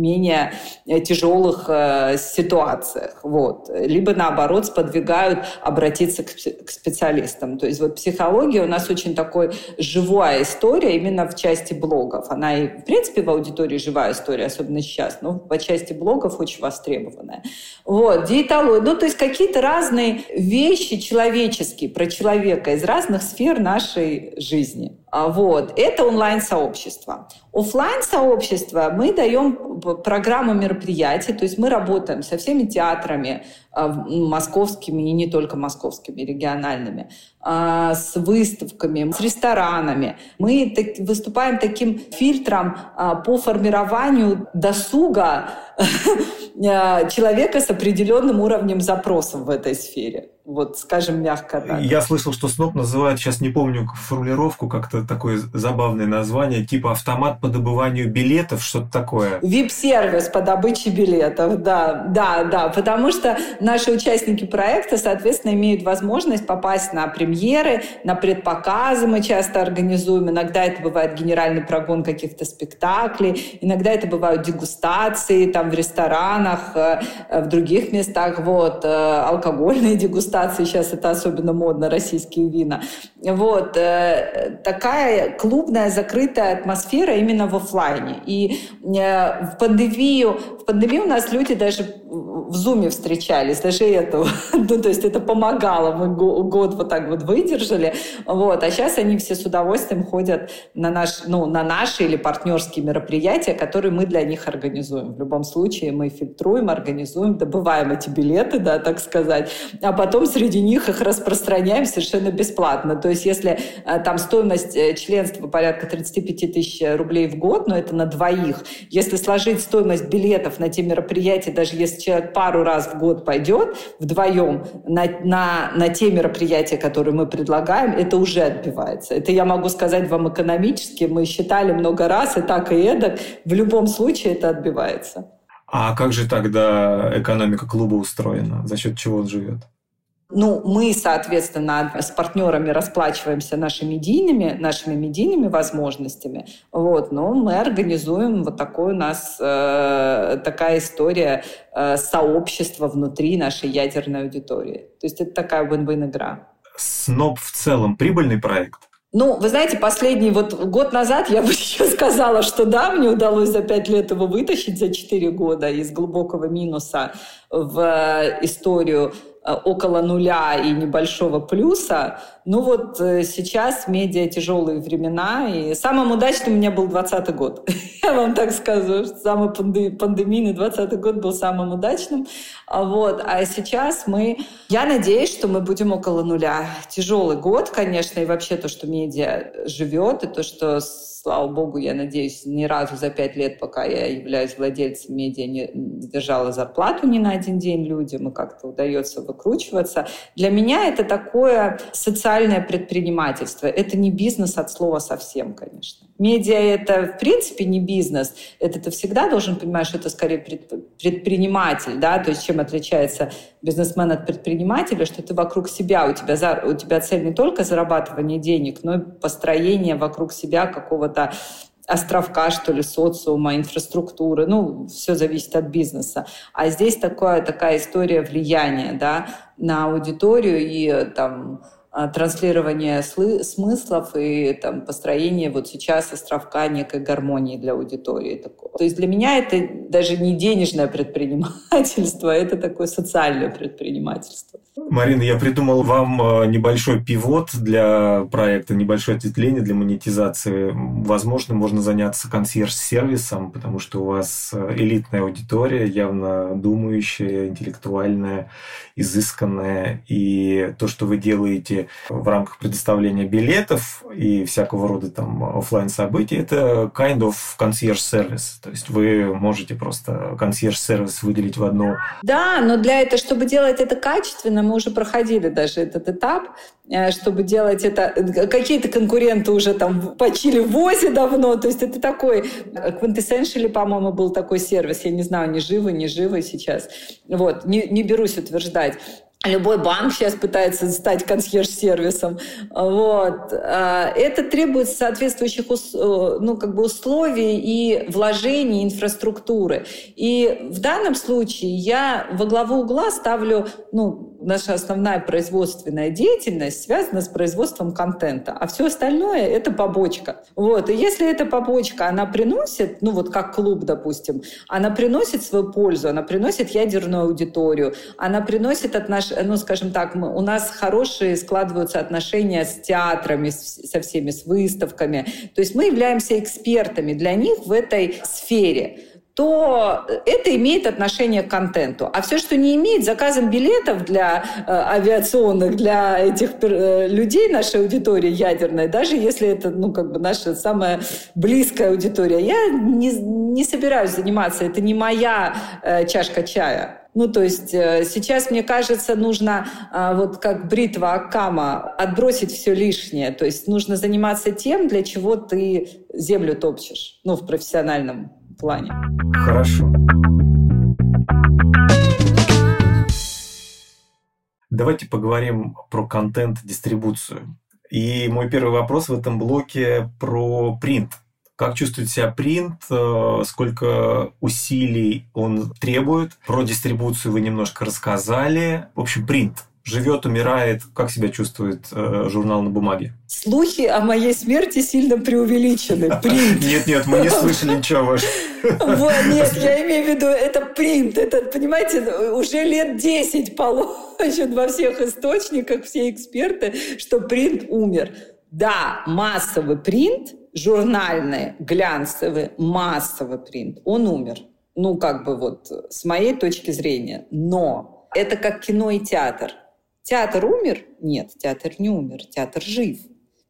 менее э, тяжелых э, ситуациях. Вот. Либо, наоборот, сподвигают обратиться к, к специалистам. То есть вот психология у нас очень такой живая история именно в части блогов. Она и, в принципе, в аудитории живая история, особенно сейчас, но по части блогов очень востребованная. Вот. Диетология. Ну, то есть какие-то разные вещи человеческие, про человека из разных сфер нашей жизни. А, вот. Это онлайн-сообщество. офлайн сообщество мы даем программу мероприятий, то есть мы работаем со всеми театрами а, московскими и не только московскими, региональными, а, с выставками, с ресторанами. Мы выступаем таким фильтром по формированию досуга человека с определенным уровнем запросов в этой сфере вот скажем мягко так. Я слышал, что СНОП называют, сейчас не помню формулировку, как-то такое забавное название, типа автомат по добыванию билетов, что-то такое. Вип-сервис по добыче билетов, да, да, да, потому что наши участники проекта, соответственно, имеют возможность попасть на премьеры, на предпоказы мы часто организуем, иногда это бывает генеральный прогон каких-то спектаклей, иногда это бывают дегустации там в ресторанах, э, в других местах, вот, э, алкогольные дегустации, сейчас это особенно модно, российские вина. Вот, э, такая клубная закрытая атмосфера именно в офлайне. И в пандемию, в пандемию у нас люди даже в зуме встречались, даже этого. ну, то есть это помогало, мы год вот так вот выдержали. Вот. А сейчас они все с удовольствием ходят на, наш, ну, на наши или партнерские мероприятия, которые мы для них организуем. В любом случае мы фильтруем, организуем, добываем эти билеты, да, так сказать, а потом среди них их распространяем совершенно бесплатно. То есть если э, там стоимость э, членства порядка 35 тысяч рублей в год, но это на двоих, если сложить стоимость билетов на те мероприятия, даже если человек пару раз в год пойдет вдвоем на, на, на те мероприятия, которые мы предлагаем, это уже отбивается. Это я могу сказать вам экономически. Мы считали много раз, и так, и эдак. В любом случае это отбивается. А как же тогда экономика клуба устроена? За счет чего он живет? Ну, мы, соответственно, с партнерами расплачиваемся нашими медийными, нашими медийными возможностями. Вот, но мы организуем вот такой у нас э, такая история э, сообщества внутри нашей ядерной аудитории. То есть это такая win-win игра. СНОП в целом прибыльный проект? Ну, вы знаете, последний вот год назад я бы еще сказала, что да, мне удалось за пять лет его вытащить за четыре года из глубокого минуса в э, историю около нуля и небольшого плюса. Ну вот э, сейчас медиа тяжелые времена, и самым удачным у меня был 2020 год. Я вам так скажу, что самый пандемийный 2020 год был самым удачным. А вот. А сейчас мы... Я надеюсь, что мы будем около нуля. Тяжелый год, конечно, и вообще то, что медиа живет, и то, что слава богу, я надеюсь, ни разу за пять лет, пока я являюсь владельцем медиа, не держала зарплату ни на один день людям, и как-то удается выкручиваться. Для меня это такое социальное предпринимательство. Это не бизнес от слова совсем, конечно. Медиа — это, в принципе, не бизнес. Это ты всегда должен понимать, что это скорее предприниматель, да, то есть чем отличается бизнесмен от предпринимателя, что ты вокруг себя, у тебя, за, у тебя цель не только зарабатывание денег, но и построение вокруг себя какого-то островка, что ли, социума, инфраструктуры. Ну, все зависит от бизнеса. А здесь такое, такая история влияния да, на аудиторию и там, транслирование смыслов и там, построение вот сейчас островка некой гармонии для аудитории. Такого. То есть для меня это даже не денежное предпринимательство, это такое социальное предпринимательство. Марина, я придумал вам э, небольшой пивот для проекта, небольшое ответвление для монетизации. Возможно, можно заняться консьерж-сервисом, потому что у вас э, элитная аудитория, явно думающая, интеллектуальная, изысканная. И то, что вы делаете в рамках предоставления билетов и всякого рода там офлайн событий, это kind of консьерж-сервис. То есть вы можете просто консьерж-сервис выделить в одну. Да, но для этого, чтобы делать это качественно, мы уже проходили даже этот этап, э, чтобы делать это. Какие-то конкуренты уже там почили в ВОЗе давно, то есть это такой, Quintessentially, по-моему, был такой сервис, я не знаю, не живы, не живы сейчас. Вот, не, не берусь утверждать. Любой банк сейчас пытается стать консьерж-сервисом. Вот. А, это требует соответствующих э, ну, как бы условий и вложений инфраструктуры. И в данном случае я во главу угла ставлю ну, наша основная производственная деятельность связана с производством контента, а все остальное — это побочка. Вот. И если эта побочка, она приносит, ну вот как клуб, допустим, она приносит свою пользу, она приносит ядерную аудиторию, она приносит отнош... ну, скажем так, мы, у нас хорошие складываются отношения с театрами, с, со всеми, с выставками. То есть мы являемся экспертами для них в этой сфере то это имеет отношение к контенту. А все, что не имеет, заказом билетов для э, авиационных, для этих э, людей, нашей аудитории ядерной, даже если это ну, как бы наша самая близкая аудитория, я не, не собираюсь заниматься, это не моя э, чашка чая. Ну, то есть э, сейчас, мне кажется, нужно, э, вот как бритва Акама, отбросить все лишнее. То есть нужно заниматься тем, для чего ты землю топчешь, ну, в профессиональном плане. Хорошо. Давайте поговорим про контент-дистрибуцию. И мой первый вопрос в этом блоке про принт. Как чувствует себя принт, э, сколько усилий он требует. Про дистрибуцию вы немножко рассказали. В общем, принт живет, умирает. Как себя чувствует э, журнал на бумаге? Слухи о моей смерти сильно преувеличены. Принт. Нет, нет, мы не слышали ничего вашего. Вот, нет, я имею в виду, это принт. Это, понимаете, уже лет 10 положен во всех источниках, все эксперты, что принт умер. Да, массовый принт, журнальный, глянцевый, массовый принт, он умер. Ну, как бы вот с моей точки зрения. Но это как кино и театр. Театр умер? Нет, театр не умер, театр жив.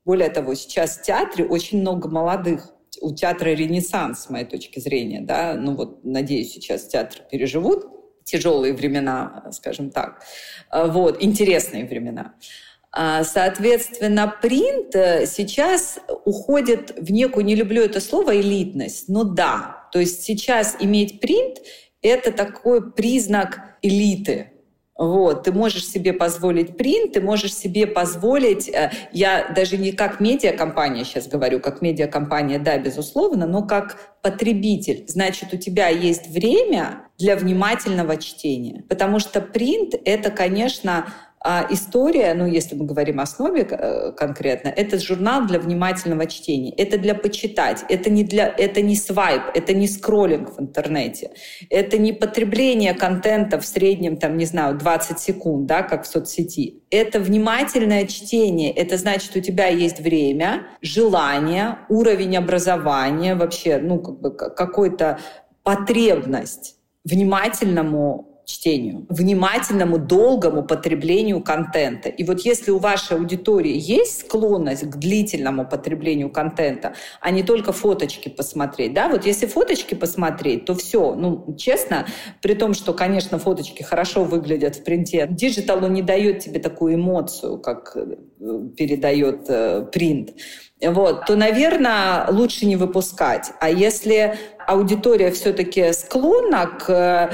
Более того, сейчас в театре очень много молодых. У театра ренессанс, с моей точки зрения. Да? Ну вот, надеюсь, сейчас театр переживут тяжелые времена, скажем так. Вот, интересные времена. А, соответственно, принт э, сейчас уходит в некую, не люблю это слово, элитность, но да. То есть сейчас иметь принт — это такой признак элиты, вот, ты можешь себе позволить принт, ты можешь себе позволить, э, я даже не как медиакомпания сейчас говорю, как медиакомпания, да, безусловно, но как потребитель. Значит, у тебя есть время для внимательного чтения. Потому что принт — это, конечно, а история, ну, если мы говорим о основе э, конкретно, это журнал для внимательного чтения. Это для почитать. Это не, для, это не свайп, это не скроллинг в интернете. Это не потребление контента в среднем, там, не знаю, 20 секунд, да, как в соцсети. Это внимательное чтение. Это значит, у тебя есть время, желание, уровень образования, вообще, ну, как бы какой-то потребность внимательному чтению, внимательному, долгому потреблению контента. И вот если у вашей аудитории есть склонность к длительному потреблению контента, а не только фоточки посмотреть, да, вот если фоточки посмотреть, то все, ну, честно, при том, что, конечно, фоточки хорошо выглядят в принте, digital не дает тебе такую эмоцию, как э, передает э, принт вот, то, наверное, лучше не выпускать. А если аудитория все-таки склонна к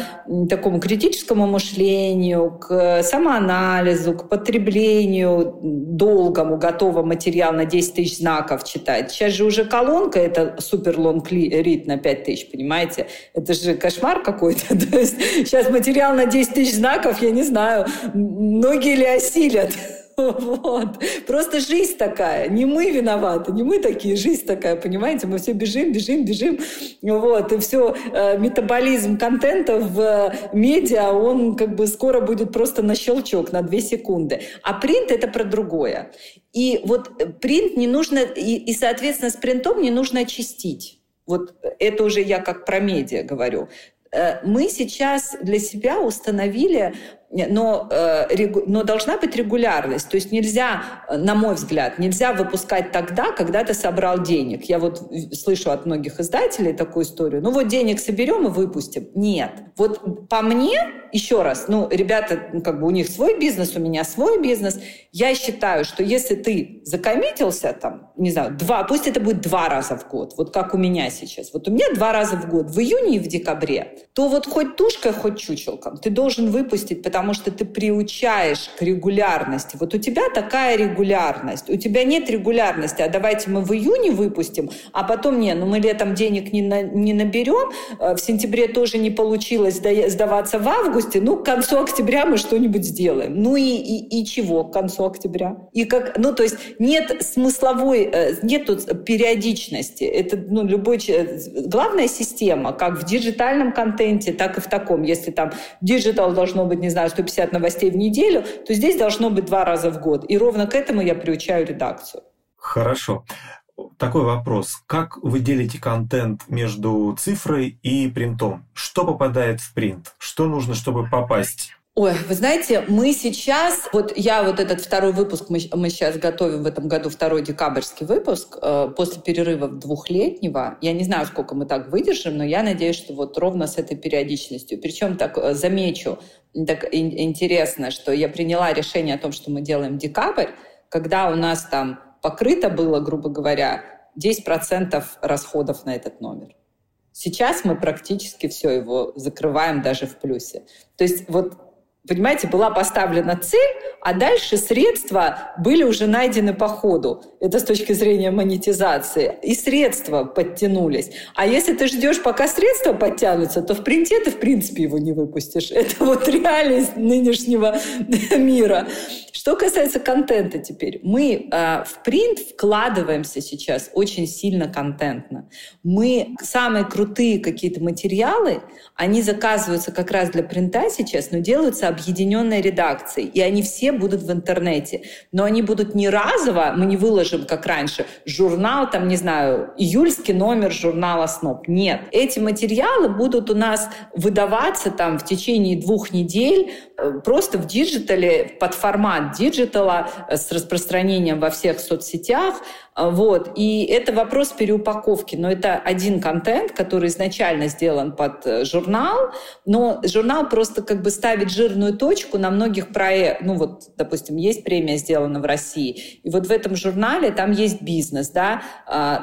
такому критическому мышлению, к самоанализу, к потреблению долгому, готового материал на 10 тысяч знаков читать. Сейчас же уже колонка, это супер лонг рит на 5 тысяч, понимаете? Это же кошмар какой-то. То есть сейчас материал на 10 тысяч знаков, я не знаю, многие ли осилят. Вот. Просто жизнь такая. Не мы виноваты, не мы такие, жизнь такая, понимаете? Мы все бежим, бежим, бежим. Вот. И все, э, метаболизм контента в медиа, он как бы скоро будет просто на щелчок, на две секунды. А принт — это про другое. И вот принт не нужно, и, и соответственно, с принтом не нужно очистить. Вот это уже я как про медиа говорю. Э, мы сейчас для себя установили но, э, но должна быть регулярность. То есть нельзя, на мой взгляд, нельзя выпускать тогда, когда ты собрал денег. Я вот слышу от многих издателей такую историю. Ну вот денег соберем и выпустим. Нет. Вот по мне, еще раз, ну, ребята, ну, как бы у них свой бизнес, у меня свой бизнес. Я считаю, что если ты закоммитился там, не знаю, два, пусть это будет два раза в год, вот как у меня сейчас. Вот у меня два раза в год, в июне и в декабре, то вот хоть тушкой, хоть чучелком ты должен выпустить, потому потому что ты приучаешь к регулярности. Вот у тебя такая регулярность, у тебя нет регулярности, а давайте мы в июне выпустим, а потом не, ну мы летом денег не, на, не наберем, э, в сентябре тоже не получилось сдаваться в августе, ну к концу октября мы что-нибудь сделаем. Ну и, и, и чего к концу октября? И как, ну то есть нет смысловой, э, нет тут периодичности. Это ну, любой, главная система, как в диджитальном контенте, так и в таком. Если там digital должно быть, не знаю, 150 новостей в неделю, то здесь должно быть два раза в год. И ровно к этому я приучаю редакцию. Хорошо. Такой вопрос. Как вы делите контент между цифрой и принтом? Что попадает в принт? Что нужно, чтобы попасть Ой, вы знаете, мы сейчас, вот я вот этот второй выпуск, мы, мы сейчас готовим в этом году второй декабрьский выпуск э, после перерыва двухлетнего. Я не знаю, сколько мы так выдержим, но я надеюсь, что вот ровно с этой периодичностью. Причем так э, замечу, так интересно, что я приняла решение о том, что мы делаем декабрь, когда у нас там покрыто было, грубо говоря, 10% расходов на этот номер. Сейчас мы практически все его закрываем даже в плюсе. То есть вот Понимаете, была поставлена цель, а дальше средства были уже найдены по ходу. Это с точки зрения монетизации. И средства подтянулись. А если ты ждешь, пока средства подтянутся, то в принте ты в принципе его не выпустишь. Это вот реальность нынешнего мира. Что касается контента теперь, мы э, в принт вкладываемся сейчас очень сильно контентно. Мы самые крутые какие-то материалы, они заказываются как раз для принта сейчас, но делаются объединенной редакцией, и они все будут в интернете. Но они будут не разово, мы не выложим, как раньше, журнал, там, не знаю, июльский номер журнала «Сноб». Нет. Эти материалы будут у нас выдаваться там в течение двух недель э, просто в диджитале под формат диджитала э, с распространением во всех соцсетях. Э, вот. И это вопрос переупаковки. Но это один контент, который изначально сделан под э, журнал, но журнал просто как бы ставит жирную точку на многих проектах. Ну вот, допустим, есть премия сделана в России, и вот в этом журнале там есть бизнес, да,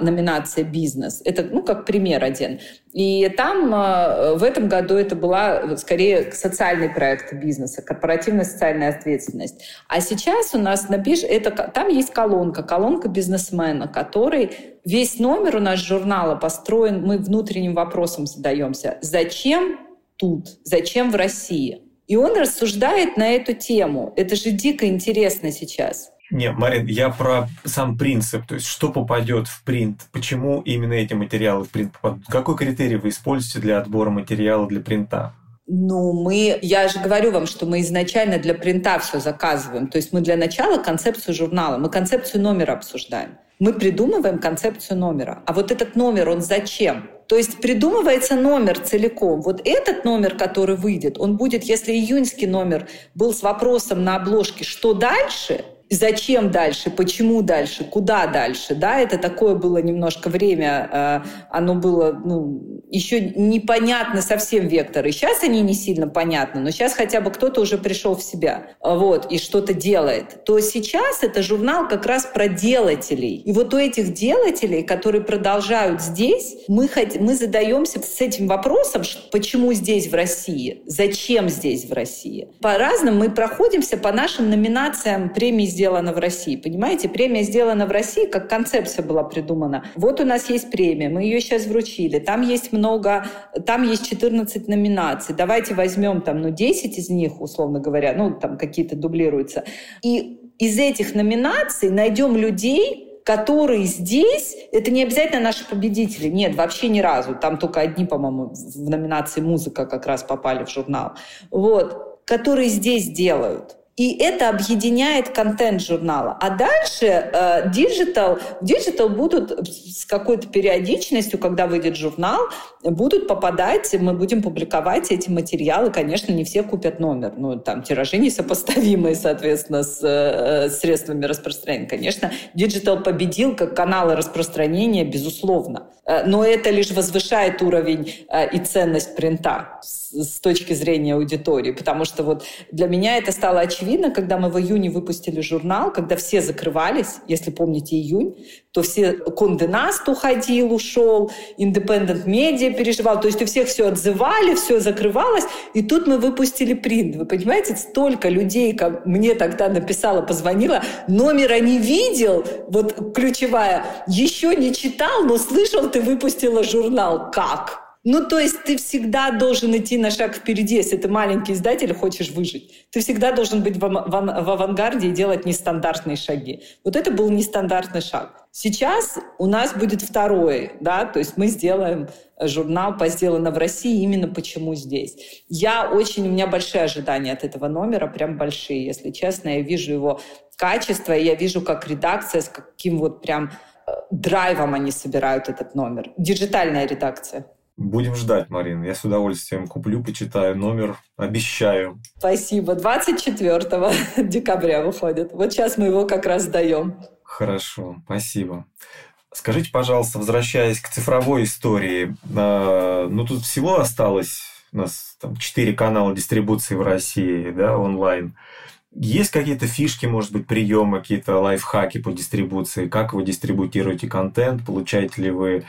номинация «Бизнес». Это, ну, как пример один. И там э, в этом году это была скорее социальный проект бизнеса, корпоративная социальная ответственность. А сейчас у нас напиш... это, там есть колонка, колонка бизнесмена, который весь номер у нас журнала построен, мы внутренним вопросом задаемся. Зачем тут? Зачем в России? И он рассуждает на эту тему. Это же дико интересно сейчас. Не, Марин, я про сам принцип, то есть что попадет в принт, почему именно эти материалы в принт попадут, какой критерий вы используете для отбора материала для принта? Ну, мы, я же говорю вам, что мы изначально для принта все заказываем. То есть мы для начала концепцию журнала, мы концепцию номера обсуждаем. Мы придумываем концепцию номера. А вот этот номер, он зачем? То есть придумывается номер целиком. Вот этот номер, который выйдет, он будет, если июньский номер был с вопросом на обложке «Что дальше?», зачем дальше, почему дальше, куда дальше, да, это такое было немножко время, э, оно было, ну, еще непонятно совсем векторы. Сейчас они не сильно понятны, но сейчас хотя бы кто-то уже пришел в себя, вот, и что-то делает. То сейчас это журнал как раз про делателей. И вот у этих делателей, которые продолжают здесь, мы, хоть, мы задаемся с этим вопросом, почему здесь в России, зачем здесь в России. По-разному мы проходимся по нашим номинациям премии сделано в России. Понимаете, премия сделана в России, как концепция была придумана. Вот у нас есть премия, мы ее сейчас вручили. Там есть много, там есть 14 номинаций. Давайте возьмем там, ну, 10 из них, условно говоря, ну, там какие-то дублируются. И из этих номинаций найдем людей, которые здесь, это не обязательно наши победители, нет, вообще ни разу. Там только одни, по-моему, в номинации «Музыка» как раз попали в журнал. Вот, которые здесь делают. И это объединяет контент журнала. А дальше э, digital, в digital будут с какой-то периодичностью, когда выйдет журнал, будут попадать, мы будем публиковать эти материалы. Конечно, не все купят номер. Ну, там тиражи несопоставимые, соответственно, с э, средствами распространения. Конечно, digital победил как каналы распространения, безусловно. Э, но это лишь возвышает уровень э, и ценность принта с точки зрения аудитории. Потому что вот для меня это стало очевидно, когда мы в июне выпустили журнал, когда все закрывались, если помните июнь, то все Конде Наст уходил, ушел, Independent Media переживал, то есть у всех все отзывали, все закрывалось, и тут мы выпустили принт. Вы понимаете, столько людей, как мне тогда написала, позвонила, номера не видел, вот ключевая, еще не читал, но слышал, ты выпустила журнал. Как? Ну, то есть ты всегда должен идти на шаг впереди, если ты маленький издатель, хочешь выжить. Ты всегда должен быть в, в, в авангарде и делать нестандартные шаги. Вот это был нестандартный шаг. Сейчас у нас будет второй, да, то есть мы сделаем журнал по сделано в России именно почему здесь. Я очень, у меня большие ожидания от этого номера, прям большие, если честно. Я вижу его качество, я вижу, как редакция, с каким вот прям э, драйвом они собирают этот номер. Диджитальная редакция. Будем ждать, Марина. Я с удовольствием куплю, почитаю номер. Обещаю. Спасибо. 24 декабря выходит. Вот сейчас мы его как раз даем. Хорошо, спасибо. Скажите, пожалуйста, возвращаясь к цифровой истории, а, ну тут всего осталось у нас там четыре канала дистрибуции в России, да, онлайн. Есть какие-то фишки, может быть, приемы, какие-то лайфхаки по дистрибуции? Как вы дистрибутируете контент? Получаете ли вы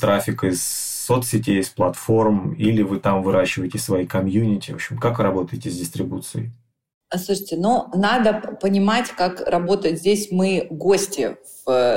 трафик из соцсетей, из платформ? Или вы там выращиваете свои комьюнити? В общем, как вы работаете с дистрибуцией? Слушайте, ну, надо понимать, как работать здесь. Мы гости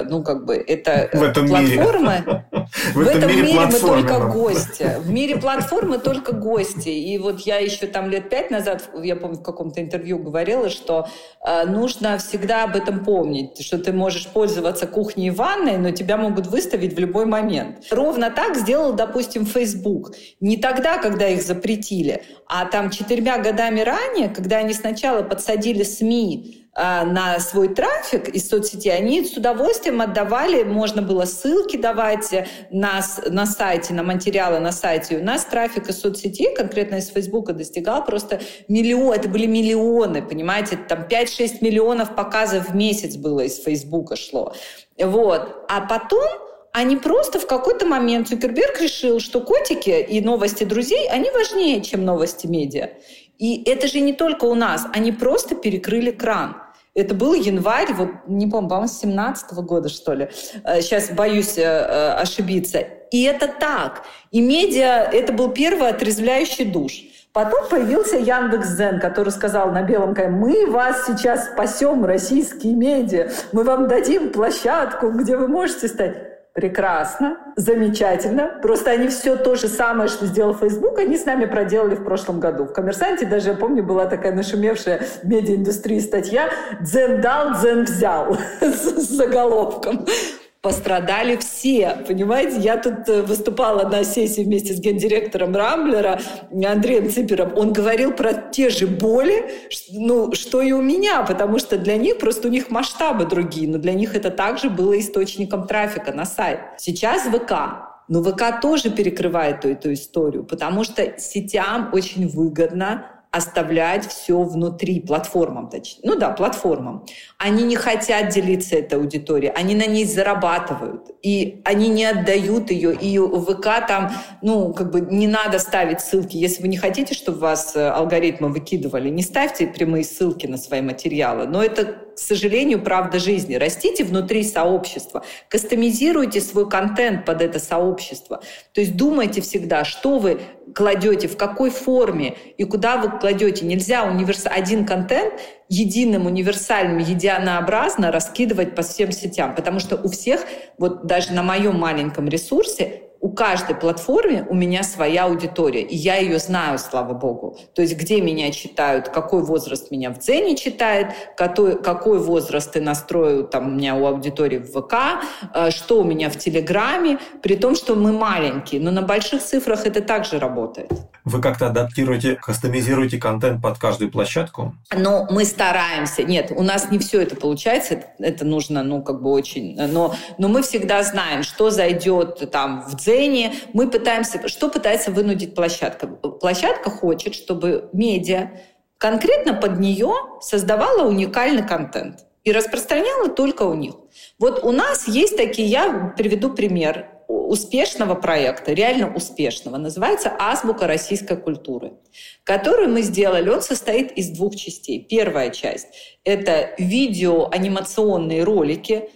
ну, как бы, это в этом. Мире. В, в этом мире, мире мы только гости. В мире платформы только гости. И вот я еще там лет пять назад, я помню, в каком-то интервью говорила, что э, нужно всегда об этом помнить, что ты можешь пользоваться кухней и ванной, но тебя могут выставить в любой момент. Ровно так сделал, допустим, Facebook. Не тогда, когда их запретили, а там четырьмя годами ранее, когда они сначала подсадили СМИ на свой трафик из соцсети, они с удовольствием отдавали, можно было ссылки давать на, на сайте, на материалы на сайте. У нас трафик из соцсетей, конкретно из Фейсбука, достигал просто миллион, это были миллионы, понимаете, там 5-6 миллионов показов в месяц было из Фейсбука шло. Вот. А потом они просто в какой-то момент Цукерберг решил, что котики и новости друзей, они важнее, чем новости медиа. И это же не только у нас, они просто перекрыли кран. Это был январь, вот не помню, по-моему, с 17 -го года, что ли. Сейчас э, боюсь э, э, ошибиться. И это так. И медиа, это был первый отрезвляющий душ. Потом появился Яндекс Зен, который сказал на белом коне, мы вас сейчас спасем, российские медиа, мы вам дадим площадку, где вы можете стать прекрасно, замечательно. Просто они все то же самое, что сделал Facebook, они с нами проделали в прошлом году. В «Коммерсанте» даже, я помню, была такая нашумевшая в медиаиндустрии статья «Дзен дал, дзен взял» с заголовком пострадали все, понимаете? Я тут э, выступала на сессии вместе с гендиректором Рамблера Андреем Ципером. Он говорил про те же боли, ну, что и у меня, потому что для них просто у них масштабы другие, но для них это также было источником трафика на сайт. Сейчас ВК. Но ВК тоже перекрывает эту, эту историю, потому что сетям очень выгодно оставлять все внутри, платформам точнее. Ну да, платформам. Они не хотят делиться этой аудиторией, они на ней зарабатывают, и они не отдают ее, и ВК там, ну, как бы не надо ставить ссылки. Если вы не хотите, чтобы вас э, алгоритмы выкидывали, не ставьте прямые ссылки на свои материалы. Но это, к сожалению, правда жизни. Растите внутри сообщества, кастомизируйте свой контент под это сообщество. То есть думайте всегда, что вы кладете, в какой форме и куда вы кладете. Нельзя универс... один контент единым, универсальным, единообразно раскидывать по всем сетям, потому что у всех, вот даже на моем маленьком ресурсе, у каждой платформы у меня своя аудитория, и я ее знаю, слава богу. То есть где меня читают, какой возраст меня в Дзене читает, какой, какой возраст ты настрою там у меня у аудитории в ВК, э, что у меня в Телеграме, при том, что мы маленькие, но на больших цифрах это также работает. Вы как-то адаптируете, кастомизируете контент под каждую площадку? Но мы стараемся. Нет, у нас не все это получается. Это, это нужно, ну, как бы очень... Но, но мы всегда знаем, что зайдет там в Дзене. Мы пытаемся... Что пытается вынудить площадка? Площадка хочет, чтобы медиа конкретно под нее создавала уникальный контент и распространяла только у них. Вот у нас есть такие, я приведу пример успешного проекта, реально успешного, называется «Азбука российской культуры», который мы сделали. Он состоит из двух частей. Первая часть — это видео-анимационные ролики,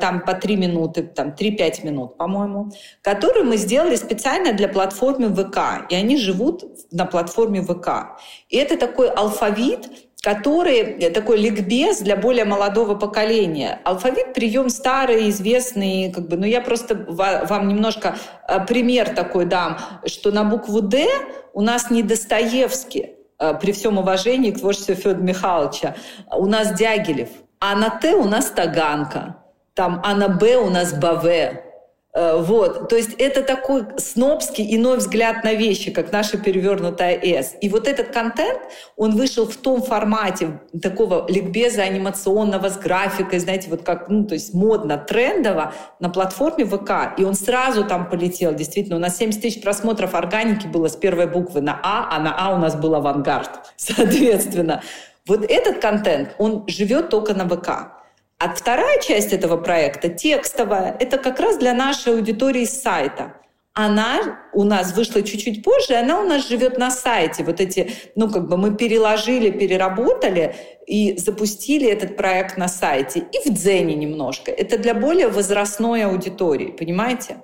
там по 3 минуты, там 3-5 минут, по-моему, которые мы сделали специально для платформы ВК. И они живут на платформе ВК. И это такой алфавит, который э, такой ликбез для более молодого поколения. Алфавит прием старый, известный, как бы, но я просто вам немножко э, пример такой дам, что на букву «Д» у нас не Достоевский, э, при всем уважении к творчеству Федора Михайловича, у нас Дягилев, а на «Т» у нас Таганка, там, а на «Б» у нас Баве, Э, вот, то есть это такой снобский иной взгляд на вещи, как наша перевернутая S. И вот этот контент, он вышел в том формате такого ликбеза анимационного с графикой, знаете, вот как, ну, то есть модно, трендово на платформе ВК. И он сразу там полетел, действительно. У нас 70 тысяч просмотров органики было с первой буквы на А, а на А у нас был авангард, соответственно. Вот этот контент, он живет только на ВК. А вторая часть этого проекта, текстовая, это как раз для нашей аудитории с сайта. Она у нас вышла чуть-чуть позже, она у нас живет на сайте. Вот эти, ну, как бы мы переложили, переработали и запустили этот проект на сайте. И в Дзене немножко. Это для более возрастной аудитории, понимаете?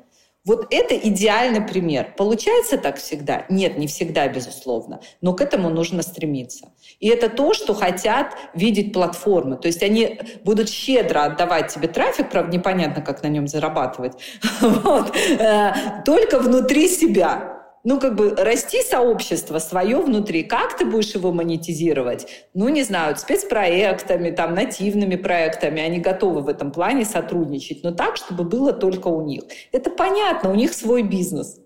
Вот это идеальный пример. Получается так всегда? Нет, не всегда, безусловно. Но к этому нужно стремиться. И это то, что хотят видеть платформы. То есть они будут щедро отдавать тебе трафик, правда, непонятно, как на нем зарабатывать. Э, только внутри себя ну, как бы расти сообщество свое внутри. Как ты будешь его монетизировать? Ну, не знаю, спецпроектами, там, нативными проектами. Они готовы в этом плане сотрудничать, но так, чтобы было только у них. Это понятно, у них свой бизнес.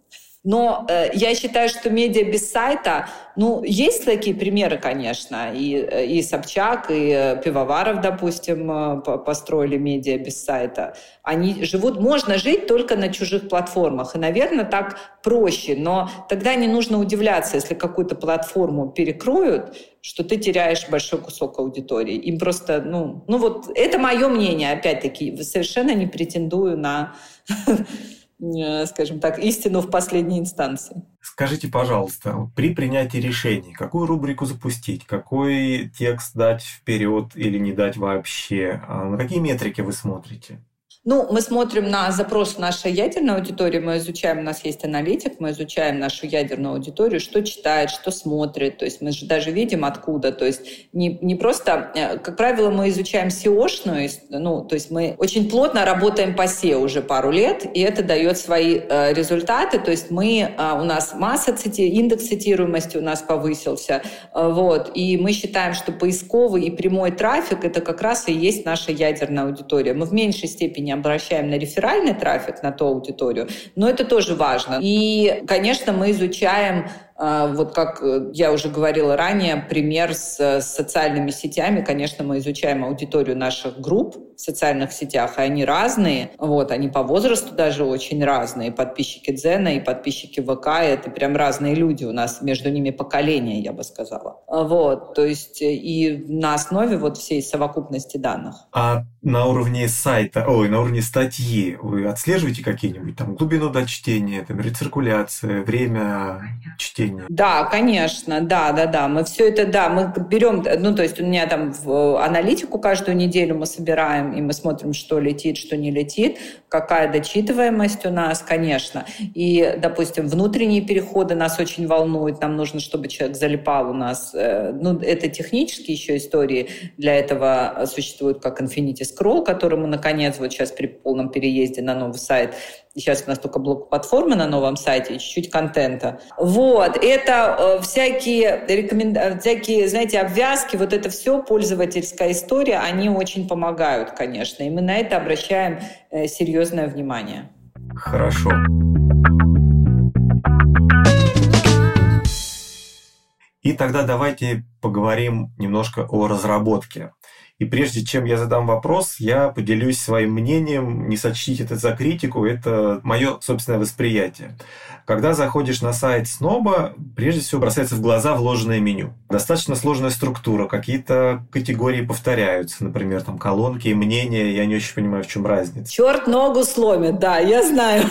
Но э, я считаю, что медиа без сайта, ну, есть такие примеры, конечно, и, э, и Собчак, и э, Пивоваров, допустим, э, построили медиа без сайта. Они живут, можно жить только на чужих платформах, и, наверное, так проще, но тогда не нужно удивляться, если какую-то платформу перекроют, что ты теряешь большой кусок аудитории. Им просто, ну, ну вот, это мое мнение, опять-таки, совершенно не претендую на скажем так, истину в последней инстанции. Скажите, пожалуйста, при принятии решений, какую рубрику запустить, какой текст дать вперед или не дать вообще, а на какие метрики вы смотрите? Ну, мы смотрим на запрос нашей ядерной аудитории, мы изучаем, у нас есть аналитик, мы изучаем нашу ядерную аудиторию, что читает, что смотрит, то есть мы же даже видим откуда, то есть не, не просто, э, как правило, мы изучаем SEO-шную, ну, то есть мы очень плотно работаем по SEO уже пару лет, и это дает свои э, результаты, то есть мы, э, у нас масса цити, индекс цитируемости у нас повысился, э, вот, и мы считаем, что поисковый и прямой трафик это как раз и есть наша ядерная аудитория. Мы в меньшей степени обращаем на реферальный трафик, на ту аудиторию, но это тоже важно. И, конечно, мы изучаем вот как э, я уже говорила ранее, пример с, с социальными сетями. Конечно, мы изучаем аудиторию наших групп в социальных сетях, и они разные. Вот, они по возрасту даже очень разные. Подписчики Дзена и подписчики ВК — это прям разные люди. У нас между ними поколения, я бы сказала. Вот, то есть э, и на основе вот всей совокупности данных. А на уровне сайта, ой, на уровне статьи вы отслеживаете какие-нибудь там глубину дочтения, там рециркуляция, время чтения? Чтения. Да, конечно, да, да, да. Мы все это, да, мы берем, ну, то есть у меня там в аналитику каждую неделю мы собираем, и мы смотрим, что летит, что не летит, какая дочитываемость у нас, конечно. И, допустим, внутренние переходы нас очень волнуют, нам нужно, чтобы человек залипал у нас. Э, ну, это технические еще истории. Для этого существует как Infinity Scroll, которому, наконец, вот сейчас при полном переезде на новый сайт Сейчас у нас только блок платформы на новом сайте, чуть-чуть контента. Вот, это э, всякие, рекомен... Э, всякие, знаете, обвязки, вот это все, пользовательская история, они очень помогают, конечно. И мы на это обращаем э, серьезное внимание. Хорошо. И тогда давайте поговорим немножко о разработке. И прежде чем я задам вопрос, я поделюсь своим мнением, не сочтите это за критику, это мое собственное восприятие. Когда заходишь на сайт Сноба, прежде всего бросается в глаза вложенное меню. Достаточно сложная структура, какие-то категории повторяются, например, там колонки и мнения, я не очень понимаю, в чем разница. Черт ногу сломит, да, я знаю.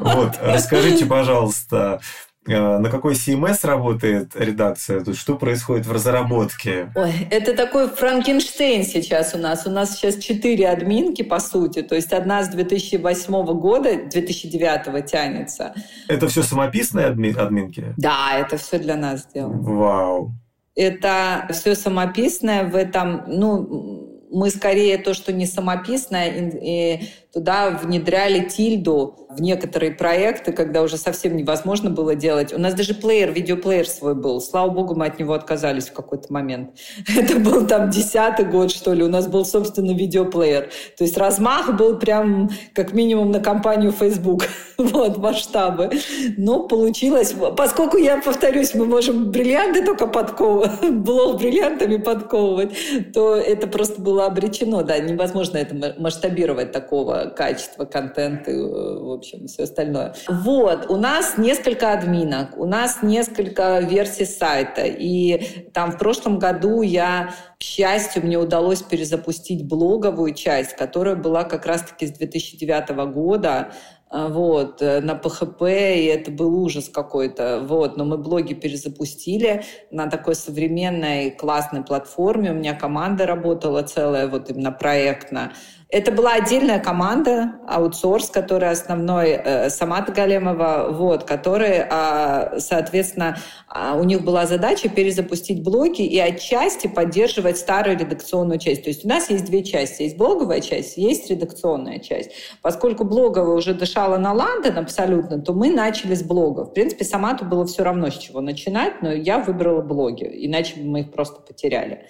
Вот, расскажите, пожалуйста, на какой CMS работает редакция? Тут что происходит в разработке? Ой, это такой Франкенштейн сейчас у нас. У нас сейчас четыре админки, по сути. То есть одна с 2008 года, 2009 тянется. Это все самописные адми- админки? Да, это все для нас сделано. Вау. Это все самописное в этом, ну, мы скорее то, что не самописное, и туда внедряли тильду в некоторые проекты, когда уже совсем невозможно было делать. У нас даже плеер, видеоплеер свой был. Слава богу, мы от него отказались в какой-то момент. Это был там десятый год, что ли. У нас был, собственно, видеоплеер. То есть размах был прям как минимум на компанию Facebook. вот, масштабы. Но получилось, поскольку я повторюсь, мы можем бриллианты только подковывать, блок бриллиантами подковывать, то это просто было обречено. Да, невозможно это масштабировать такого качества контента, и, в общем, все остальное. Вот, у нас несколько админок, у нас несколько версий сайта. И там в прошлом году я к счастью, мне удалось перезапустить блоговую часть, которая была как раз-таки с 2009 года. А, вот, э, на ПХП, и это был ужас какой-то, вот, но мы блоги перезапустили на такой современной классной платформе, у меня команда работала целая, вот именно проектно, это была отдельная команда, аутсорс, который основной, э, Самат Галемова, вот, который, э, соответственно, э, у них была задача перезапустить блоги и отчасти поддерживать старую редакционную часть. То есть у нас есть две части. Есть блоговая часть, есть редакционная часть. Поскольку блоговая уже дышала на Лондон абсолютно, то мы начали с блога. В принципе, Самату было все равно, с чего начинать, но я выбрала блоги, иначе бы мы их просто потеряли.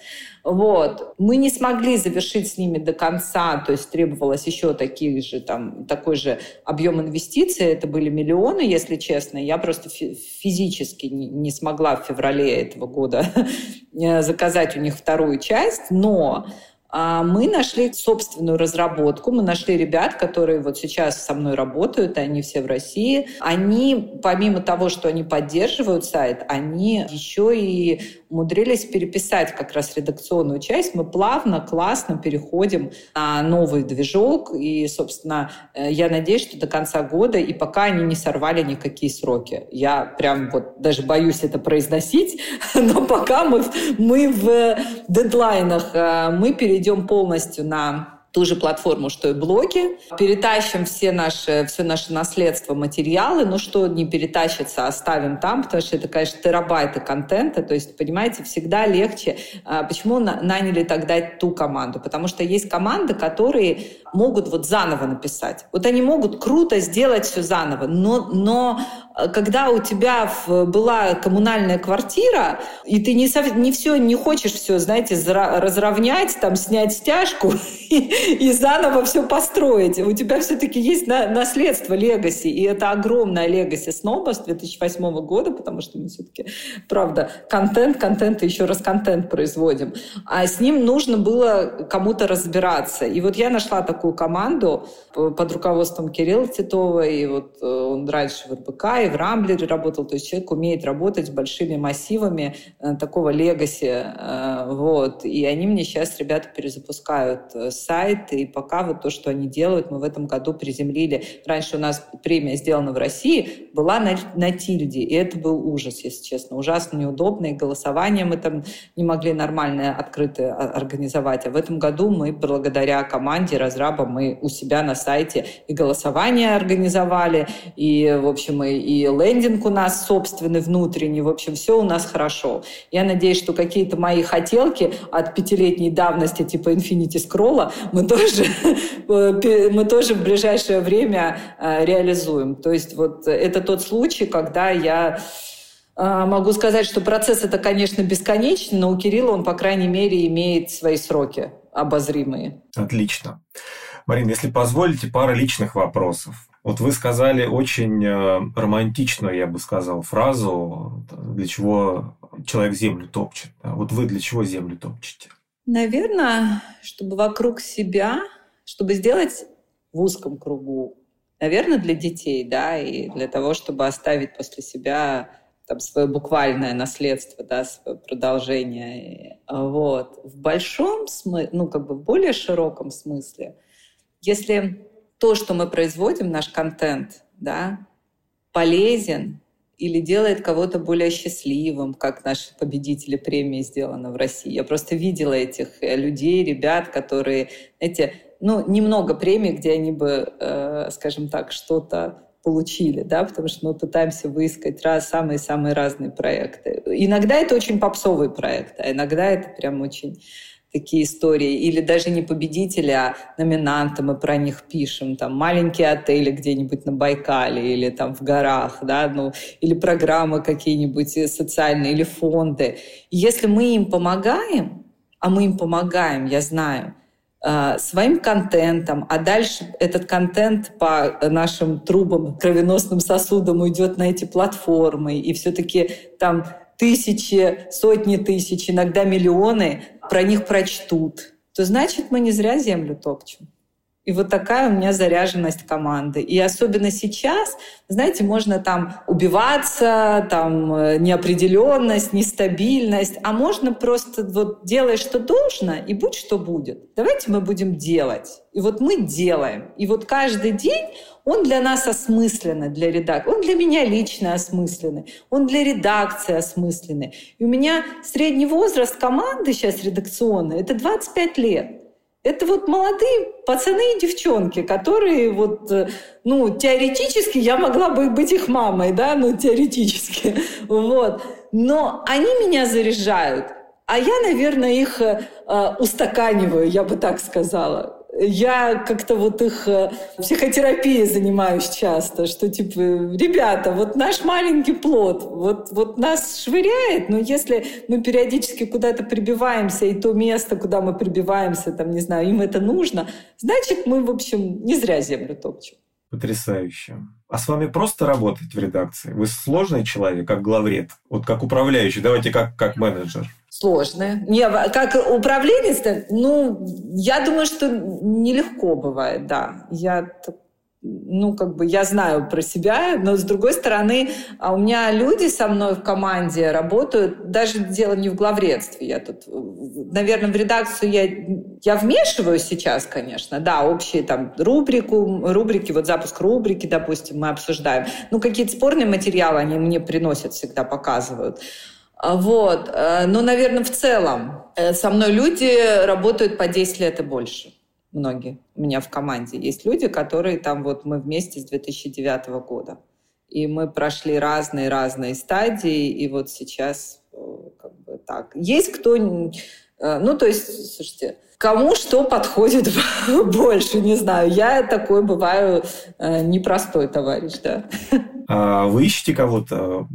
Вот. Мы не смогли завершить с ними до конца, то есть требовалось еще таких же, там, такой же объем инвестиций, это были миллионы, если честно. Я просто физически не смогла в феврале этого года заказать у них вторую часть, но а мы нашли собственную разработку, мы нашли ребят, которые вот сейчас со мной работают, они все в России. Они, помимо того, что они поддерживают сайт, они еще и умудрились переписать как раз редакционную часть. Мы плавно, классно переходим на новый движок. И, собственно, э, я надеюсь, что до конца года, и пока они не сорвали никакие сроки. Я прям вот даже боюсь это произносить, но пока мы, мы в дедлайнах, э, мы перейдем полностью на ту же платформу, что и блоги. Перетащим все наши, все наше наследство, материалы. Ну, что не перетащится, оставим там, потому что это, конечно, терабайты контента. То есть, понимаете, всегда легче. А, почему наняли тогда ту команду? Потому что есть команды, которые могут вот заново написать. Вот они могут круто сделать все заново, но, но э, когда у тебя была коммунальная квартира, и ты не, не все, не хочешь все, знаете, разровнять, там, снять стяжку и заново все построить. У тебя все-таки есть наследство легаси, и это огромное легаси Сноба с 2008 года, потому что мы все-таки, правда, контент, контент и еще раз контент производим. А с ним нужно было кому-то разбираться. И вот я нашла такую команду под руководством Кирилла Титова, и вот э, он раньше в РБК и в Рамблере работал, то есть человек умеет работать с большими массивами э, такого легаси, э, вот. И они мне сейчас, ребята, перезапускают сайт, и пока вот то, что они делают, мы в этом году приземлили. Раньше у нас премия сделана в России, была на, на Тильде, и это был ужас, если честно, ужасно неудобно, и голосование мы там не могли нормально, открыто организовать. А в этом году мы благодаря команде разраба мы у себя на сайте и голосование организовали, и, в общем, и, и лендинг у нас собственный, внутренний, в общем, все у нас хорошо. Я надеюсь, что какие-то мои хотелки от пятилетней давности типа Infinity Scroll мы тоже, мы тоже в ближайшее время э, реализуем. То есть вот это тот случай, когда я э, Могу сказать, что процесс это, конечно, бесконечный, но у Кирилла он, по крайней мере, имеет свои сроки обозримые. Отлично. Марина, если позволите, пара личных вопросов. Вот вы сказали очень э, романтичную, я бы сказал, фразу, для чего человек землю топчет. Вот вы для чего землю топчете? Наверное, чтобы вокруг себя, чтобы сделать в узком кругу, наверное, для детей, да, и для того, чтобы оставить после себя там свое буквальное наследство, да, свое продолжение. Вот. В большом смысле, ну, как бы в более широком смысле, если то, что мы производим, наш контент, да, полезен или делает кого-то более счастливым, как наши победители премии сделано в России. Я просто видела этих э, людей, ребят, которые, знаете, ну, немного премий, где они бы, э, скажем так, что-то получили, да, потому что мы пытаемся выискать раз самые-самые разные проекты. Иногда это очень попсовые проекты, а иногда это прям очень такие истории. Или даже не победители, а номинанты, мы про них пишем. Там маленькие отели где-нибудь на Байкале или там в горах, да, ну, или программы какие-нибудь социальные, или фонды. Если мы им помогаем, а мы им помогаем, я знаю, э, своим контентом, а дальше этот контент по нашим трубам, кровеносным сосудам уйдет на эти платформы, и все-таки там тысячи, сотни тысяч, иногда миллионы про них прочтут, то значит мы не зря землю топчем. И вот такая у меня заряженность команды. И особенно сейчас, знаете, можно там убиваться, там э, неопределенность, нестабильность, а можно просто вот делай, что должно, и будь что будет. Давайте мы будем делать. И вот мы делаем. И вот каждый день он для нас осмысленный, для редакции. Он для меня лично осмысленный. Он для редакции осмысленный. И у меня средний возраст команды сейчас редакционной – это 25 лет. Это вот молодые пацаны и девчонки, которые вот, э, ну, теоретически я могла бы быть их мамой, да, ну, теоретически, вот. Но они меня заряжают, а я, наверное, их э, устаканиваю, я бы так сказала я как-то вот их э, психотерапией занимаюсь часто, что типа, ребята, вот наш маленький плод, вот, вот нас швыряет, но если мы периодически куда-то прибиваемся, и то место, куда мы прибиваемся, там, не знаю, им это нужно, значит, мы, в общем, не зря землю топчем. Потрясающе. А с вами просто работать в редакции? Вы сложный человек, как главред, вот как управляющий, давайте как, как менеджер сложные. Не, как управленец, ну, я думаю, что нелегко бывает, да. Я ну, как бы я знаю про себя, но с другой стороны, а у меня люди со мной в команде работают, даже дело не в главредстве, я тут, наверное, в редакцию я, я вмешиваюсь сейчас, конечно, да, общие там рубрику, рубрики, вот запуск рубрики, допустим, мы обсуждаем, ну, какие-то спорные материалы они мне приносят всегда, показывают. А, вот. Э, но, наверное, в целом э, со мной люди работают по 10 лет и больше. Многие у меня в команде. Есть люди, которые там вот мы вместе с 2009 года. И мы прошли разные-разные стадии, и вот сейчас э, как бы так. Есть кто... Ну, то есть, слушайте, Кому что подходит больше, не знаю. Я такой бываю э, непростой товарищ, да. А вы ищете кого-то?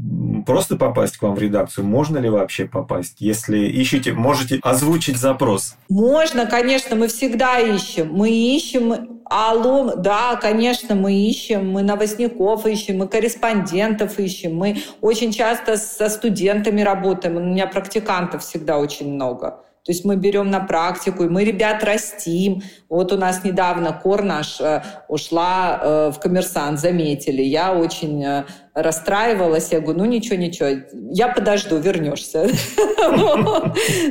Просто попасть к вам в редакцию? Можно ли вообще попасть? Если ищете, можете озвучить запрос. Можно, конечно, мы всегда ищем. Мы ищем Алло, да, конечно, мы ищем, мы новостников ищем, мы корреспондентов ищем, мы очень часто со студентами работаем, у меня практикантов всегда очень много. То есть мы берем на практику, и мы ребят растим. Вот у нас недавно Кор наш э, ушла э, в коммерсант, заметили. Я очень э, расстраивалась. Я говорю, ну ничего, ничего, я подожду, вернешься.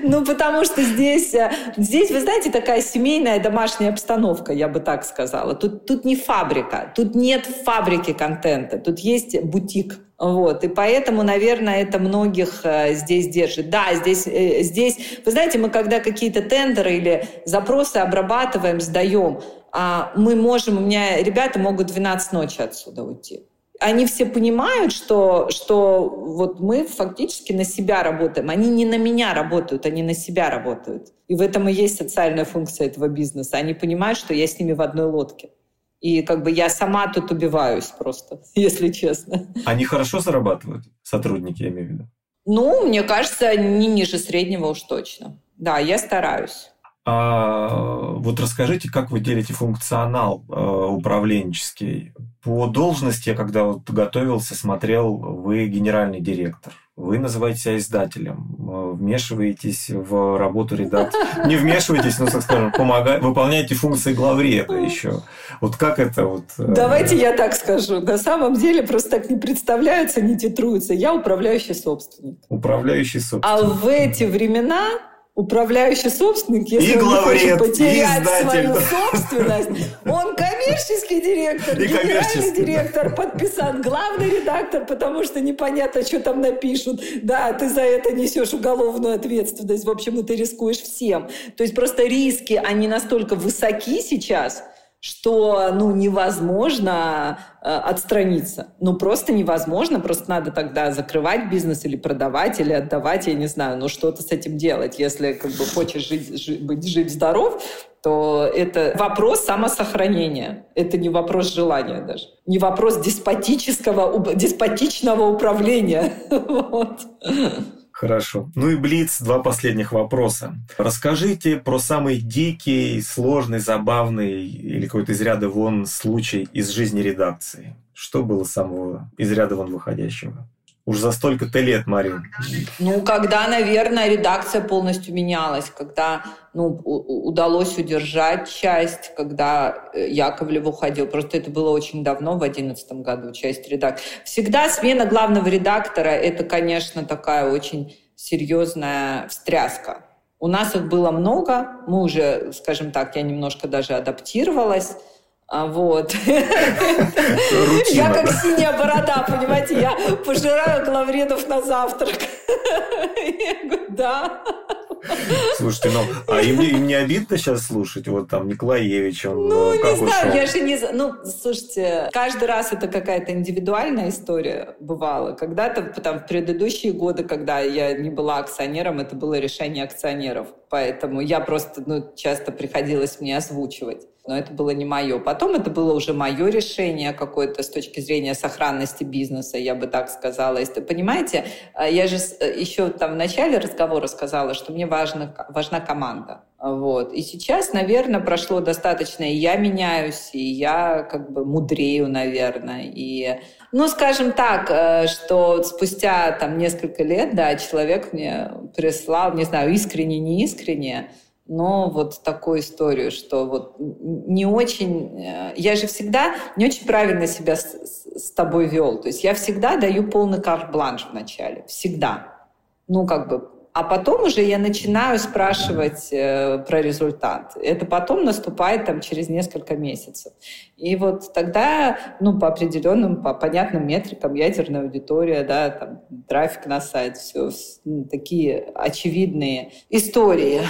Ну, потому что здесь, здесь, вы знаете, такая семейная домашняя обстановка, я бы так сказала. Тут, не фабрика, тут нет фабрики контента, тут есть бутик. Вот, и поэтому, наверное, это многих э, здесь держит. Да, здесь, э, здесь, вы знаете, мы когда какие-то тендеры или запросы обрабатываем, сдаем, а мы можем, у меня ребята могут 12 ночи отсюда уйти. Они все понимают, что, что вот мы фактически на себя работаем. Они не на меня работают, они на себя работают. И в этом и есть социальная функция этого бизнеса. Они понимают, что я с ними в одной лодке. И как бы я сама тут убиваюсь просто, если честно. Они хорошо зарабатывают, сотрудники, я имею в виду? Ну, мне кажется, не ниже среднего уж точно. Да, я стараюсь. А, вот расскажите, как вы делите функционал э, управленческий? По должности, я когда вот готовился, смотрел, вы генеральный директор. Вы называете себя издателем, э, вмешиваетесь в работу редакции. Не вмешиваетесь, но, так скажем, помогаете, выполняете функции главреда еще. Вот как это вот... Э, Давайте я так скажу. На самом деле просто так не представляются, не титруются. Я управляющий собственник. Управляющий собственник. А в эти времена управляющий собственник, если и он главред, хочет потерять свою собственность, он коммерческий директор, и генеральный директор, подписан главный редактор, потому что непонятно, что там напишут. Да, ты за это несешь уголовную ответственность. В общем, ты рискуешь всем. То есть просто риски, они настолько высоки сейчас, что ну, невозможно э, отстраниться. Ну, просто невозможно, просто надо тогда закрывать бизнес или продавать, или отдавать, я не знаю, ну, что-то с этим делать. Если как бы, хочешь жить, жить, быть жив-здоров, то это вопрос самосохранения. Это не вопрос желания даже. Не вопрос деспотического, деспотичного управления. Вот. Хорошо. Ну и Блиц, два последних вопроса. Расскажите про самый дикий, сложный, забавный или какой-то из ряда вон случай из жизни редакции. Что было самого из ряда вон выходящего? Уж за столько-то лет, Марин. Ну, когда, наверное, редакция полностью менялась, когда ну, удалось удержать часть, когда э, Яковлев уходил. Просто это было очень давно, в 2011 году, часть редакции. Всегда смена главного редактора – это, конечно, такая очень серьезная встряска. У нас их было много, мы уже, скажем так, я немножко даже адаптировалась, а вот. Я как синяя борода, понимаете, я пожираю главредов на завтрак. Я говорю, да. Слушайте, ну, а им, им не обидно сейчас слушать? Вот там Николаевич, он Ну, не знаю, ушел? я же не... Ну, слушайте, каждый раз это какая-то индивидуальная история бывала. Когда-то, там, в предыдущие годы, когда я не была акционером, это было решение акционеров. Поэтому я просто, ну, часто приходилось мне озвучивать но это было не мое. Потом это было уже мое решение какое-то с точки зрения сохранности бизнеса, я бы так сказала. Если, понимаете, а, я же э, еще там в начале разговора сказала, что мне важна, важна команда. Вот. И сейчас, наверное, прошло достаточно, и я меняюсь, и я как бы мудрею, наверное. И, ну, скажем так, э, что спустя там несколько лет, да, человек мне прислал, не знаю, искренне, не искренне, но вот такую историю, что вот не очень... Э, я же всегда не очень правильно себя с, с тобой вел. То есть я всегда даю полный карт-бланш в начале. Всегда. Ну, как бы... А потом уже я начинаю спрашивать э, про результат. Это потом наступает там через несколько месяцев. И вот тогда, ну, по определенным, по понятным метрикам, ядерная аудитория, да, там, трафик на сайт, все, ну, такие очевидные истории.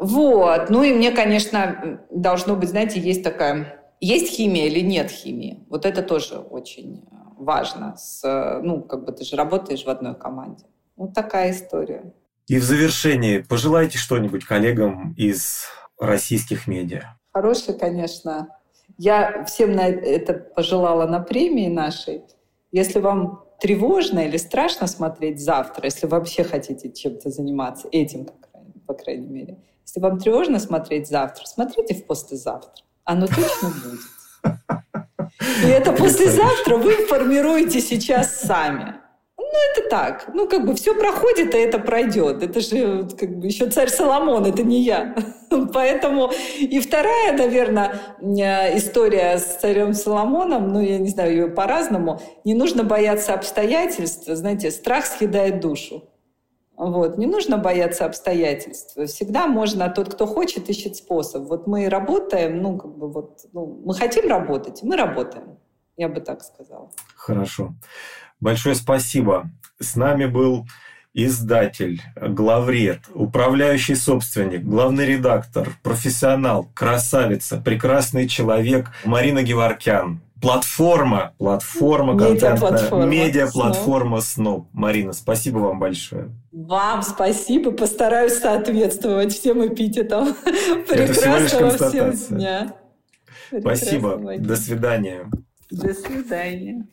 Вот. Ну и мне, конечно, должно быть, знаете, есть такая... Есть химия или нет химии? Вот это тоже очень важно. С, ну, как бы ты же работаешь в одной команде. Вот такая история. И в завершении пожелайте что-нибудь коллегам из российских медиа. Хорошее, конечно. Я всем на это пожелала на премии нашей. Если вам тревожно или страшно смотреть завтра, если вообще хотите чем-то заниматься, этим, по крайней мере, если вам тревожно смотреть завтра, смотрите в послезавтра. Оно точно будет. И это послезавтра вы формируете сейчас сами. Ну, это так. Ну, как бы все проходит, а это пройдет. Это же как бы еще царь Соломон, это не я. Поэтому и вторая, наверное, история с царем Соломоном, ну, я не знаю, ее по-разному. Не нужно бояться обстоятельств. Знаете, страх съедает душу. Вот. Не нужно бояться обстоятельств. Всегда можно, тот, кто хочет, ищет способ. Вот мы работаем, ну, как бы вот, ну, мы хотим работать, мы работаем. Я бы так сказала. Хорошо. Большое спасибо. С нами был издатель, главред, управляющий собственник, главный редактор, профессионал, красавица, прекрасный человек Марина Геворкян платформа, платформа контентная, медиа-платформа СНОП. Марина, спасибо вам большое. Вам спасибо, постараюсь соответствовать всем эпитетам. Прекрасного всем дня. Спасибо, до свидания. До свидания.